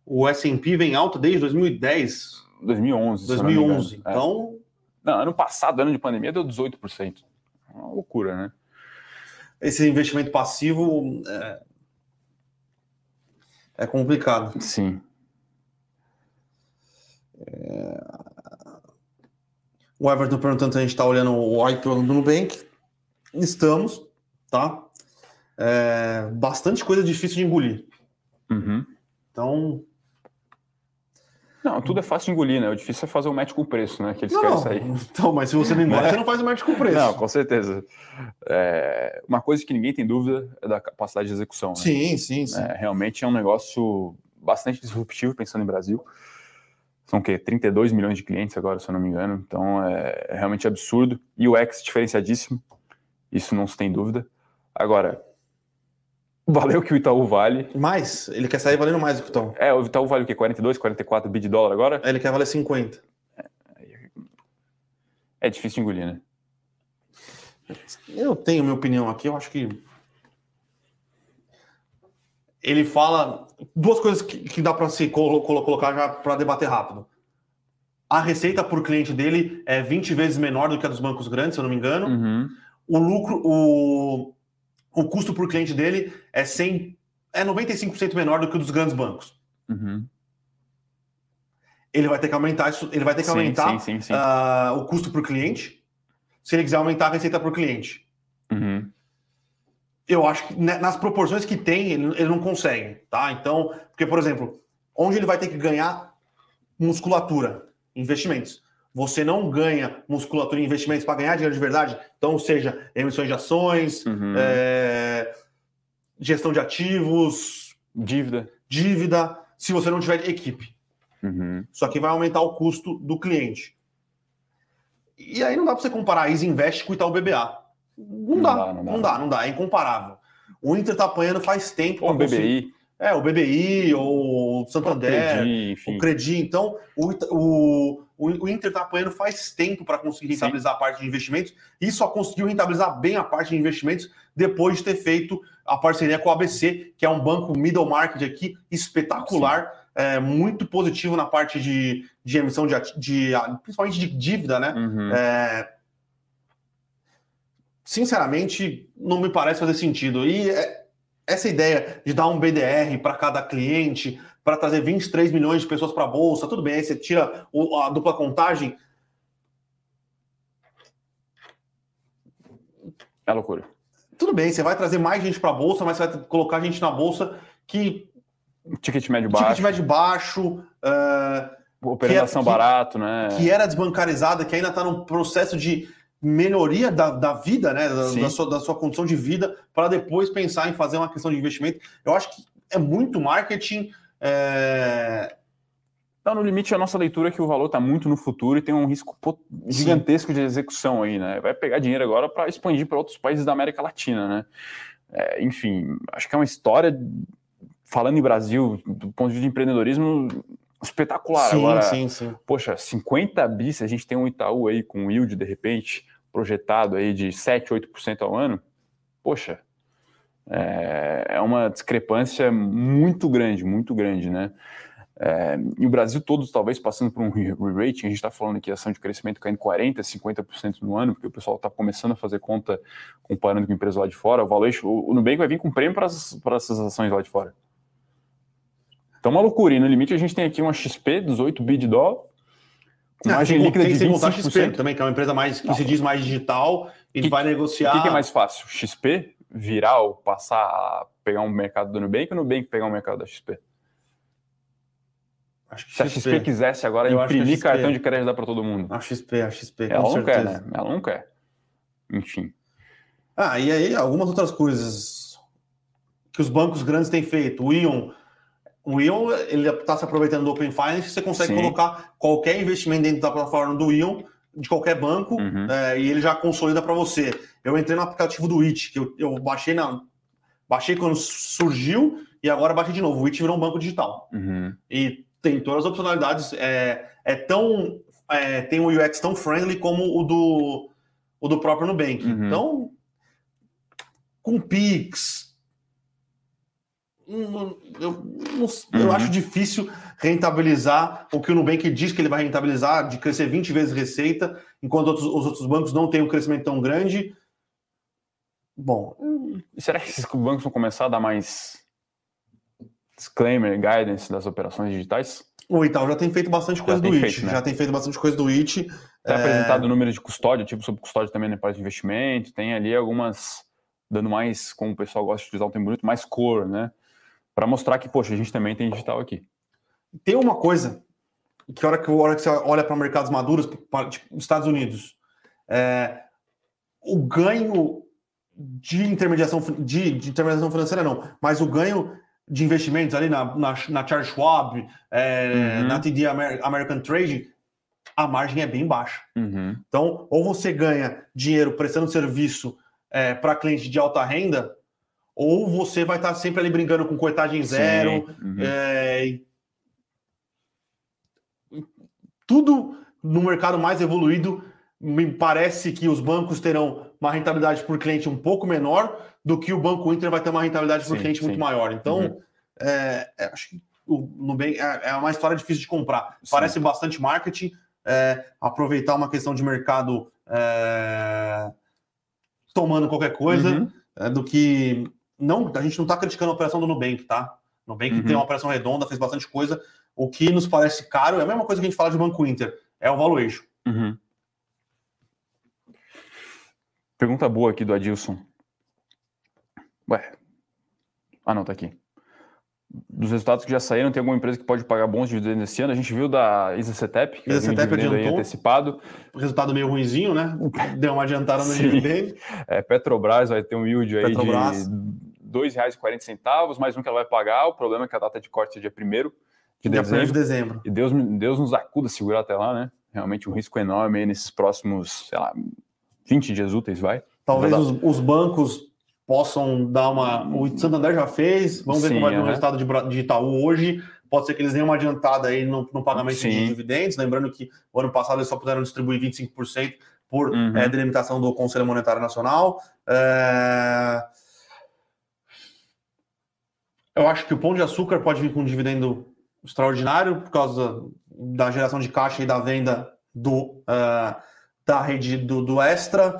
o S&P vem alta desde 2010. 2011. 2011. Não então... É. Não, ano passado, ano de pandemia, deu 18%. É uma loucura, né? Esse investimento passivo é, é complicado. Sim. É... O Everton perguntando se a gente está olhando o IPO do Nubank. Estamos tá? É, bastante coisa difícil de engolir. Uhum. Então. Não, tudo é fácil de engolir, né? O difícil é fazer o match com o preço, né? Que eles não, querem sair. Então, mas se você não engole, você não faz o match com o preço. Não, com certeza. É, uma coisa que ninguém tem dúvida é da capacidade de execução. Né? Sim, sim, sim. É, realmente é um negócio bastante disruptivo, pensando em Brasil. São o quê? 32 milhões de clientes agora, se eu não me engano. Então é, é realmente absurdo. E o X diferenciadíssimo. Isso não se tem dúvida. Agora, valeu que o Itaú vale. Mais? Ele quer sair valendo mais do que o Itaú. É, o Itaú vale o quê? 42, 44 bi de dólar agora? Ele quer valer 50. É, é difícil de engolir, né? Eu tenho minha opinião aqui, eu acho que. Ele fala duas coisas que, que dá para se colo colocar já para debater rápido. A receita por cliente dele é 20 vezes menor do que a dos bancos grandes, se eu não me engano. Uhum. O lucro, o, o custo por cliente dele é 100, é 95% menor do que o dos grandes bancos. Uhum. Ele vai ter que aumentar isso, ele vai ter que sim, aumentar sim, sim, uh, o custo por cliente se ele quiser aumentar a receita por cliente. Uhum. Eu acho que nas proporções que tem, ele, ele não consegue, tá? Então, porque, por exemplo, onde ele vai ter que ganhar musculatura? Investimentos. Você não ganha musculatura em investimentos para ganhar dinheiro de verdade, então, seja emissões de ações, uhum. é, gestão de ativos, dívida. Dívida, se você não tiver equipe. Uhum. Só que vai aumentar o custo do cliente. E aí não dá para você comparar a Easy Invest com o Itaú BBA. Não, não, dá, dá, não, dá, não dá, não dá, é incomparável. O Inter tá apanhando faz tempo. Ou o BBI. É, o BBI, ou o Santander, o Credi, enfim. o Credi. Então, o, o, o Inter tá apanhando faz tempo para conseguir rentabilizar Sim. a parte de investimentos e só conseguiu rentabilizar bem a parte de investimentos depois de ter feito a parceria com o ABC, que é um banco middle market aqui espetacular é, muito positivo na parte de, de emissão de, de, principalmente de dívida, né? Uhum. É, sinceramente, não me parece fazer sentido. E é, essa ideia de dar um BDR para cada cliente, para trazer 23 milhões de pessoas para a bolsa, tudo bem, aí você tira a dupla contagem. É loucura. Tudo bem, você vai trazer mais gente para a bolsa, mas você vai colocar gente na bolsa que Ticket médio baixo. Ticket médio baixo. Uh, Operação que, barato, né? Que era desbancarizada, que ainda está num processo de melhoria da, da vida, né? Da, da, sua, da sua condição de vida, para depois pensar em fazer uma questão de investimento. Eu acho que é muito marketing. É... Não, no limite, a nossa leitura é que o valor está muito no futuro e tem um risco gigantesco Sim. de execução aí, né? Vai pegar dinheiro agora para expandir para outros países da América Latina, né? É, enfim, acho que é uma história falando em Brasil, do ponto de vista de empreendedorismo, espetacular. Sim, Agora, sim, sim. Poxa, 50 bis, a gente tem um Itaú aí com yield, de repente, projetado aí de 7, 8% ao ano, poxa, é, é uma discrepância muito grande, muito grande, né? É, e o Brasil todo talvez passando por um re-rating, a gente está falando aqui ação de crescimento caindo 40%, 50% no ano, porque o pessoal está começando a fazer conta comparando com empresas lá de fora, o valuation, o Nubank vai vir com prêmio para essas ações lá de fora. Então, uma loucura. E no limite, a gente tem aqui uma XP, 18 bi de dólar, com margem líquida de 25%. a XP também, que é uma empresa mais que Não. se diz mais digital e que, vai negociar. O que, que, é mais fácil? XP virar ou passar a pegar um mercado do Nubank ou o Nubank pegar um mercado da XP? Acho que Se a XP quisesse agora Eu imprimir cartão de crédito para todo mundo. A XP, a XP. Ela não certeza. quer, né? Ela não quer. Enfim. Ah, e aí algumas outras coisas que os bancos grandes têm feito. O Ion o Ion ele está se aproveitando do Open Finance, você consegue Sim. colocar qualquer investimento dentro da plataforma do Ion, de qualquer banco, uhum. é, e ele já consolida para você. Eu entrei no aplicativo do It, que eu, eu, baixei na. Baixei quando surgiu e agora baixei de novo. O It virou um banco digital. Uhum. E tem todas as opcionalidades. É, é tão. É, tem um UX tão friendly como o do, o do próprio Nubank. Uhum. Então, com Pix, eu, eu, eu acho difícil rentabilizar o que o Nubank diz que ele vai rentabilizar, de crescer 20 vezes receita, enquanto outros, os outros bancos não têm um crescimento tão grande. Bom. E será que esses bancos vão começar a dar mais disclaimer, guidance das operações digitais? O Itaú já tem feito bastante coisa do IT. Né? Já tem feito bastante coisa do IT. Tem é... apresentado o número de custódia, tipo sobre custódia também na parte de investimento. Tem ali algumas, dando mais, como o pessoal gosta de utilizar um termo bonito, mais cor, né? Para mostrar que, poxa, a gente também tem digital aqui. Tem uma coisa que a hora que, a hora que você olha para mercados maduros, para tipo, Estados Unidos, é, o ganho de intermediação de, de, intermediação financeira não, mas o ganho de investimentos ali na, na, na Charles Schwab, é, uhum. na TD American Trade, a margem é bem baixa. Uhum. Então, ou você ganha dinheiro prestando serviço é, para cliente de alta renda, ou você vai estar sempre ali brincando com cortagem zero. Uhum. É... Tudo no mercado mais evoluído, me parece que os bancos terão uma rentabilidade por cliente um pouco menor do que o Banco Inter vai ter uma rentabilidade por sim, cliente sim. muito maior. Então, uhum. é, é, acho que o Nubank é, é uma história difícil de comprar. Sim. Parece bastante marketing, é, aproveitar uma questão de mercado é, tomando qualquer coisa, uhum. Do que. Não, a gente não está criticando a operação do Nubank, tá? O Nubank uhum. tem uma operação redonda, fez bastante coisa. O que nos parece caro é a mesma coisa que a gente fala de Banco Inter, é o valuation. Uhum. Pergunta boa aqui do Adilson. Ué. Ah, não, tá aqui. Dos resultados que já saíram, tem alguma empresa que pode pagar bons dividendos esse ano? A gente viu da ISACETEP, que ISACETEP adiantou, antecipado. Resultado meio ruinzinho, né? Deu uma adiantada no dividendo. É, Petrobras vai ter um yield aí Petrobras. de 2,40, mais um que ela vai pagar. O problema é que a data de corte é dia 1 de dia dezembro. de dezembro. E Deus, Deus nos acuda segurar até lá, né? Realmente um risco enorme aí nesses próximos, sei lá, 20 dias úteis, vai. Talvez os, os, bancos possam dar uma. O Santander já fez, vamos ver Sim, como vai vir o resultado de, de Itaú hoje. Pode ser que eles deem uma adiantada aí no, no pagamento Sim. de dividendos. Lembrando que o ano passado eles só puderam distribuir 25% por uhum. é, delimitação do Conselho Monetário Nacional. É... Eu acho que o Pão de Açúcar pode vir com um dividendo extraordinário por causa da geração de caixa e da venda do, uh, da rede do, do Extra.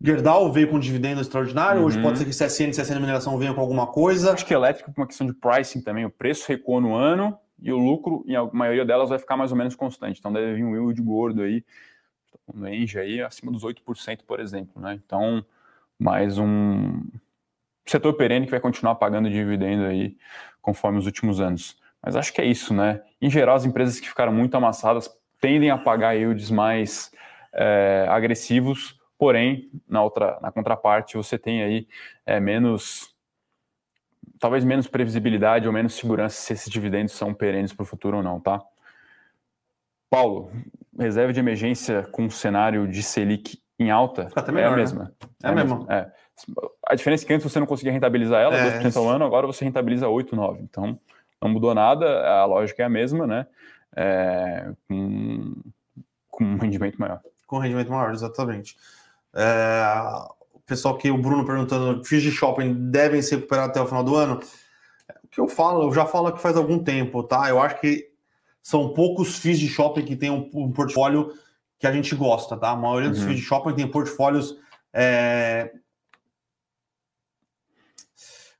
Gerdau veio com um dividendo extraordinário, uhum. hoje pode ser que CSN e CSN Mineração venham com alguma coisa. Acho que elétrico por uma questão de pricing também, o preço recuou no ano e o lucro, em a maioria delas, vai ficar mais ou menos constante. Então deve vir um yield gordo aí, no Engie aí, acima dos 8%, por exemplo. Né? Então, mais um setor perene que vai continuar pagando dividendo aí conforme os últimos anos. Mas acho que é isso, né? Em geral, as empresas que ficaram muito amassadas tendem a pagar yields mais é, agressivos, porém, na outra, na contraparte, você tem aí é, menos, talvez menos previsibilidade ou menos segurança se esses dividendos são perenes para o futuro ou não, tá? Paulo, reserva de emergência com cenário de Selic em alta melhor, é a mesma. Né? É, a mesma. É. A diferença é que antes você não conseguia rentabilizar ela, é, 2% ao ano, agora você rentabiliza 8, 9. Então, não mudou nada, a lógica é a mesma, né? é, com, com um rendimento maior. Com um rendimento maior, exatamente. É, o pessoal que o Bruno perguntando, FIIs de shopping devem ser recuperados até o final do ano? O que eu falo, eu já falo aqui faz algum tempo, tá? Eu acho que são poucos FIIs de shopping que tem um, um portfólio que a gente gosta, tá? A maioria dos uhum. De shopping tem portfólios é,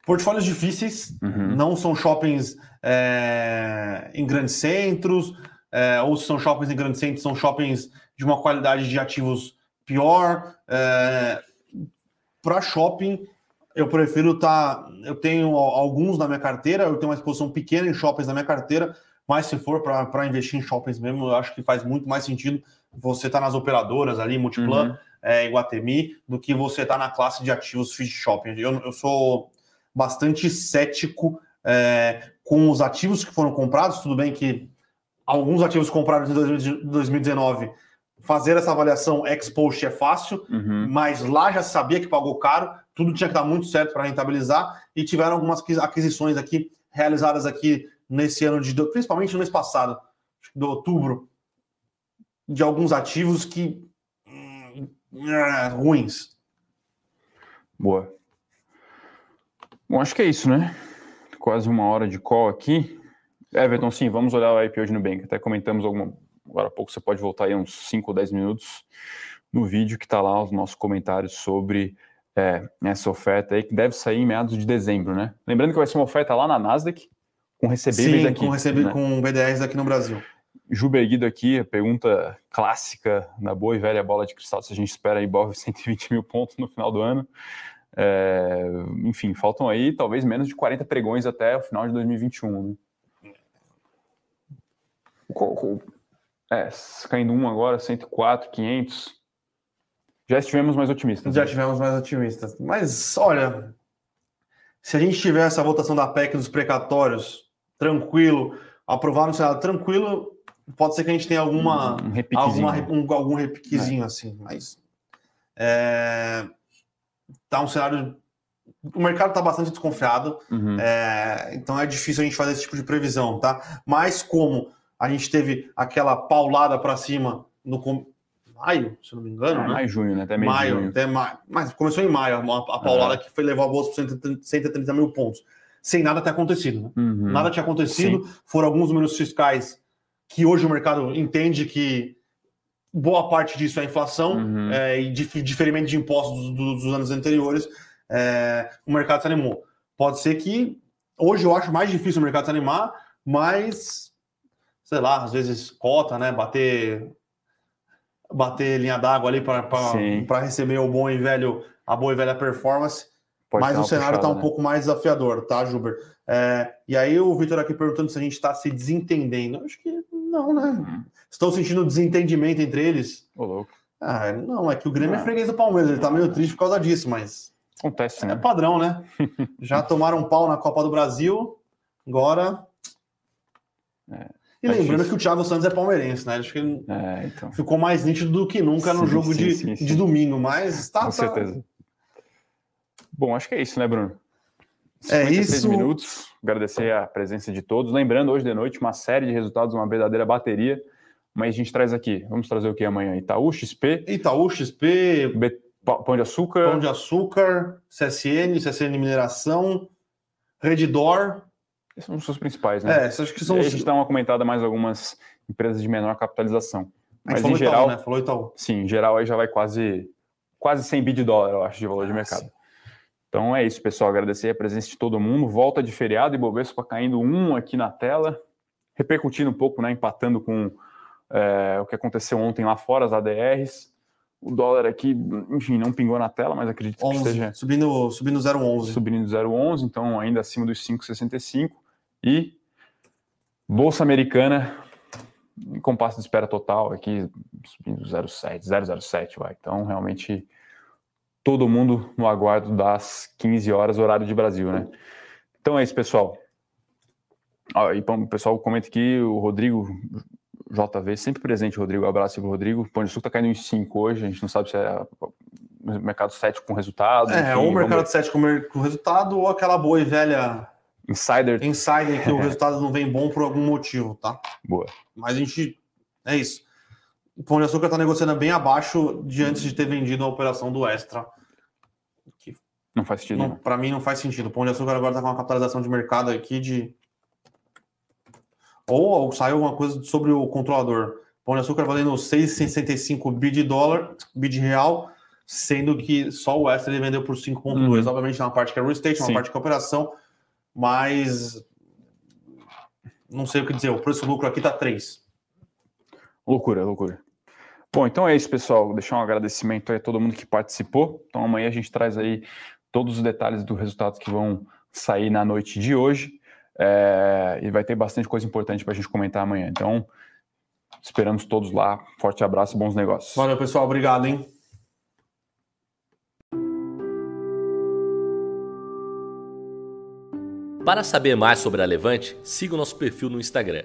portfólios difíceis, uhum. não são shoppings é, em grandes centros, é, ou se são shoppings em grandes centros, são shoppings de uma qualidade de ativos pior. É, Para shopping, eu prefiro estar. Tá, eu tenho alguns na minha carteira, eu tenho uma exposição pequena em shoppings na minha carteira, mas se for para investir em shoppings mesmo, eu acho que faz muito mais sentido você estar tá nas operadoras ali, Multiplan, uhum. é, Iguatemi, do que você estar tá na classe de ativos de shopping. Eu, eu sou bastante cético é, com os ativos que foram comprados. Tudo bem que alguns ativos comprados em 2019, fazer essa avaliação ex post é fácil, uhum. mas lá já sabia que pagou caro, tudo tinha que dar muito certo para rentabilizar e tiveram algumas aquisições aqui realizadas aqui nesse ano de principalmente no mês passado, de outubro, de alguns ativos que hum, é, ruins. Boa. Bom, acho que é isso, né? Quase uma hora de call aqui. Everton, sim, vamos olhar o IPO de Nubank. Até comentamos alguma. Agora há pouco você pode voltar aí uns 5 ou 10 minutos no vídeo que está lá os nossos comentários sobre é, essa oferta aí, que deve sair em meados de dezembro, né? Lembrando que vai ser uma oferta lá na Nasdaq, com recebíveis Sim, aqui. com, receber, né? com BDRs aqui no Brasil. Ju Berguido aqui, a pergunta clássica da boa e velha bola de cristal, se a gente espera aí 120 mil pontos no final do ano. É, enfim, faltam aí talvez menos de 40 pregões até o final de 2021. Né? É, caindo um agora, 104, 500. Já estivemos mais otimistas. Já né? estivemos mais otimistas. Mas, olha, se a gente tiver essa votação da PEC dos precatórios tranquilo, aprovar no Senado tranquilo, pode ser que a gente tenha alguma, um repiquezinho, alguma, um, algum repiquezinho é. assim, mas é, tá um cenário. O mercado está bastante desconfiado, uhum. é, então é difícil a gente fazer esse tipo de previsão, tá? Mas como a gente teve aquela paulada para cima no maio, se não me engano, ah, né? Maio, junho, né? Até meio maio, junho. Até maio. Mas começou em maio, a, paulada que foi levar a bolsa para 130 mil pontos, sem nada ter acontecido, né? Uhum. Nada tinha acontecido, Sim. foram alguns números fiscais que hoje o mercado entende que boa parte disso é inflação uhum. é, e diferimento de impostos dos, dos anos anteriores, é, o mercado se animou. Pode ser que hoje eu acho mais difícil o mercado se animar, mas sei lá, às vezes cota, né? Bater bater linha d'água ali para receber o bom e velho, a boa e velha performance. Pode mas o cenário está um né? pouco mais desafiador, tá, Juber? É, e aí o Vitor aqui perguntando se a gente está se desentendendo. Acho que não, né? Estou sentindo desentendimento entre eles. Ô, louco. Ah, não, é que o Grêmio é freguês do Palmeiras, ele tá meio triste por causa disso, mas. Acontece, né? É padrão, né? Já tomaram um pau na Copa do Brasil, agora. É, e lembrando difícil. que o Thiago Santos é palmeirense, né? Acho que é, então. ficou mais nítido do que nunca sim, no jogo sim, de, sim, de domingo, mas tá. Com tá... certeza. Bom, acho que é isso, né, Bruno? É isso. minutos. Agradecer a presença de todos. Lembrando, hoje de noite, uma série de resultados, uma verdadeira bateria. Mas a gente traz aqui. Vamos trazer o que amanhã? Itaú, XP. Itaú, XP. B... Pão de Açúcar. Pão de Açúcar, CSN, CSN Mineração, Redditor. Esses são os seus principais, né? É, acho que são os... A gente dá uma comentada mais algumas empresas de menor capitalização. Mas em geral, Itaú, né? Falou Itaú. Sim, em geral aí já vai quase quase 100 bi de dólar, eu acho, de valor de mercado. Então é isso, pessoal. Agradecer a presença de todo mundo. Volta de feriado e Bovespa caindo um aqui na tela, repercutindo um pouco, né? Empatando com é, o que aconteceu ontem lá fora, as ADRs. O dólar aqui, enfim, não pingou na tela, mas acredito 11, que esteja. Subindo, subindo 0,11. Subindo 0,11, então ainda acima dos 5,65. E Bolsa Americana em compasso de espera total aqui, subindo 0,7, 007, vai. Então, realmente todo mundo no aguardo das 15 horas, horário de Brasil, né? Então é isso, pessoal. Ó, e o pessoal comenta aqui, o Rodrigo JV, sempre presente, Rodrigo. abraço para o Rodrigo. Pão de Sul está caindo em 5 hoje, a gente não sabe se é mercado cético com resultado. É, enfim, ou mercado vamos... cético com resultado, ou aquela boa e velha. Insider. Insider, que o resultado não vem bom por algum motivo, tá? Boa. Mas a gente. É isso. O Pão de Açúcar está negociando bem abaixo de antes de ter vendido a operação do Extra. Que não faz sentido. Para mim não faz sentido. O Pão de Açúcar agora está com uma capitalização de mercado aqui de. Ou, ou saiu alguma coisa sobre o controlador. Pão de Açúcar valendo 6,65 bi de dólar, bi de real, sendo que só o Extra ele vendeu por 5,2. Uhum. Obviamente, uma parte que é real estate, uma parte que é operação, mas não sei o que dizer. O preço lucro aqui está 3. Loucura, loucura. Bom, então é isso, pessoal. Vou deixar um agradecimento aí a todo mundo que participou. Então amanhã a gente traz aí todos os detalhes dos resultados que vão sair na noite de hoje. É, e vai ter bastante coisa importante para a gente comentar amanhã. Então, esperamos todos lá. Forte abraço e bons negócios. Valeu, pessoal. Obrigado, hein? Para saber mais sobre a Levante, siga o nosso perfil no Instagram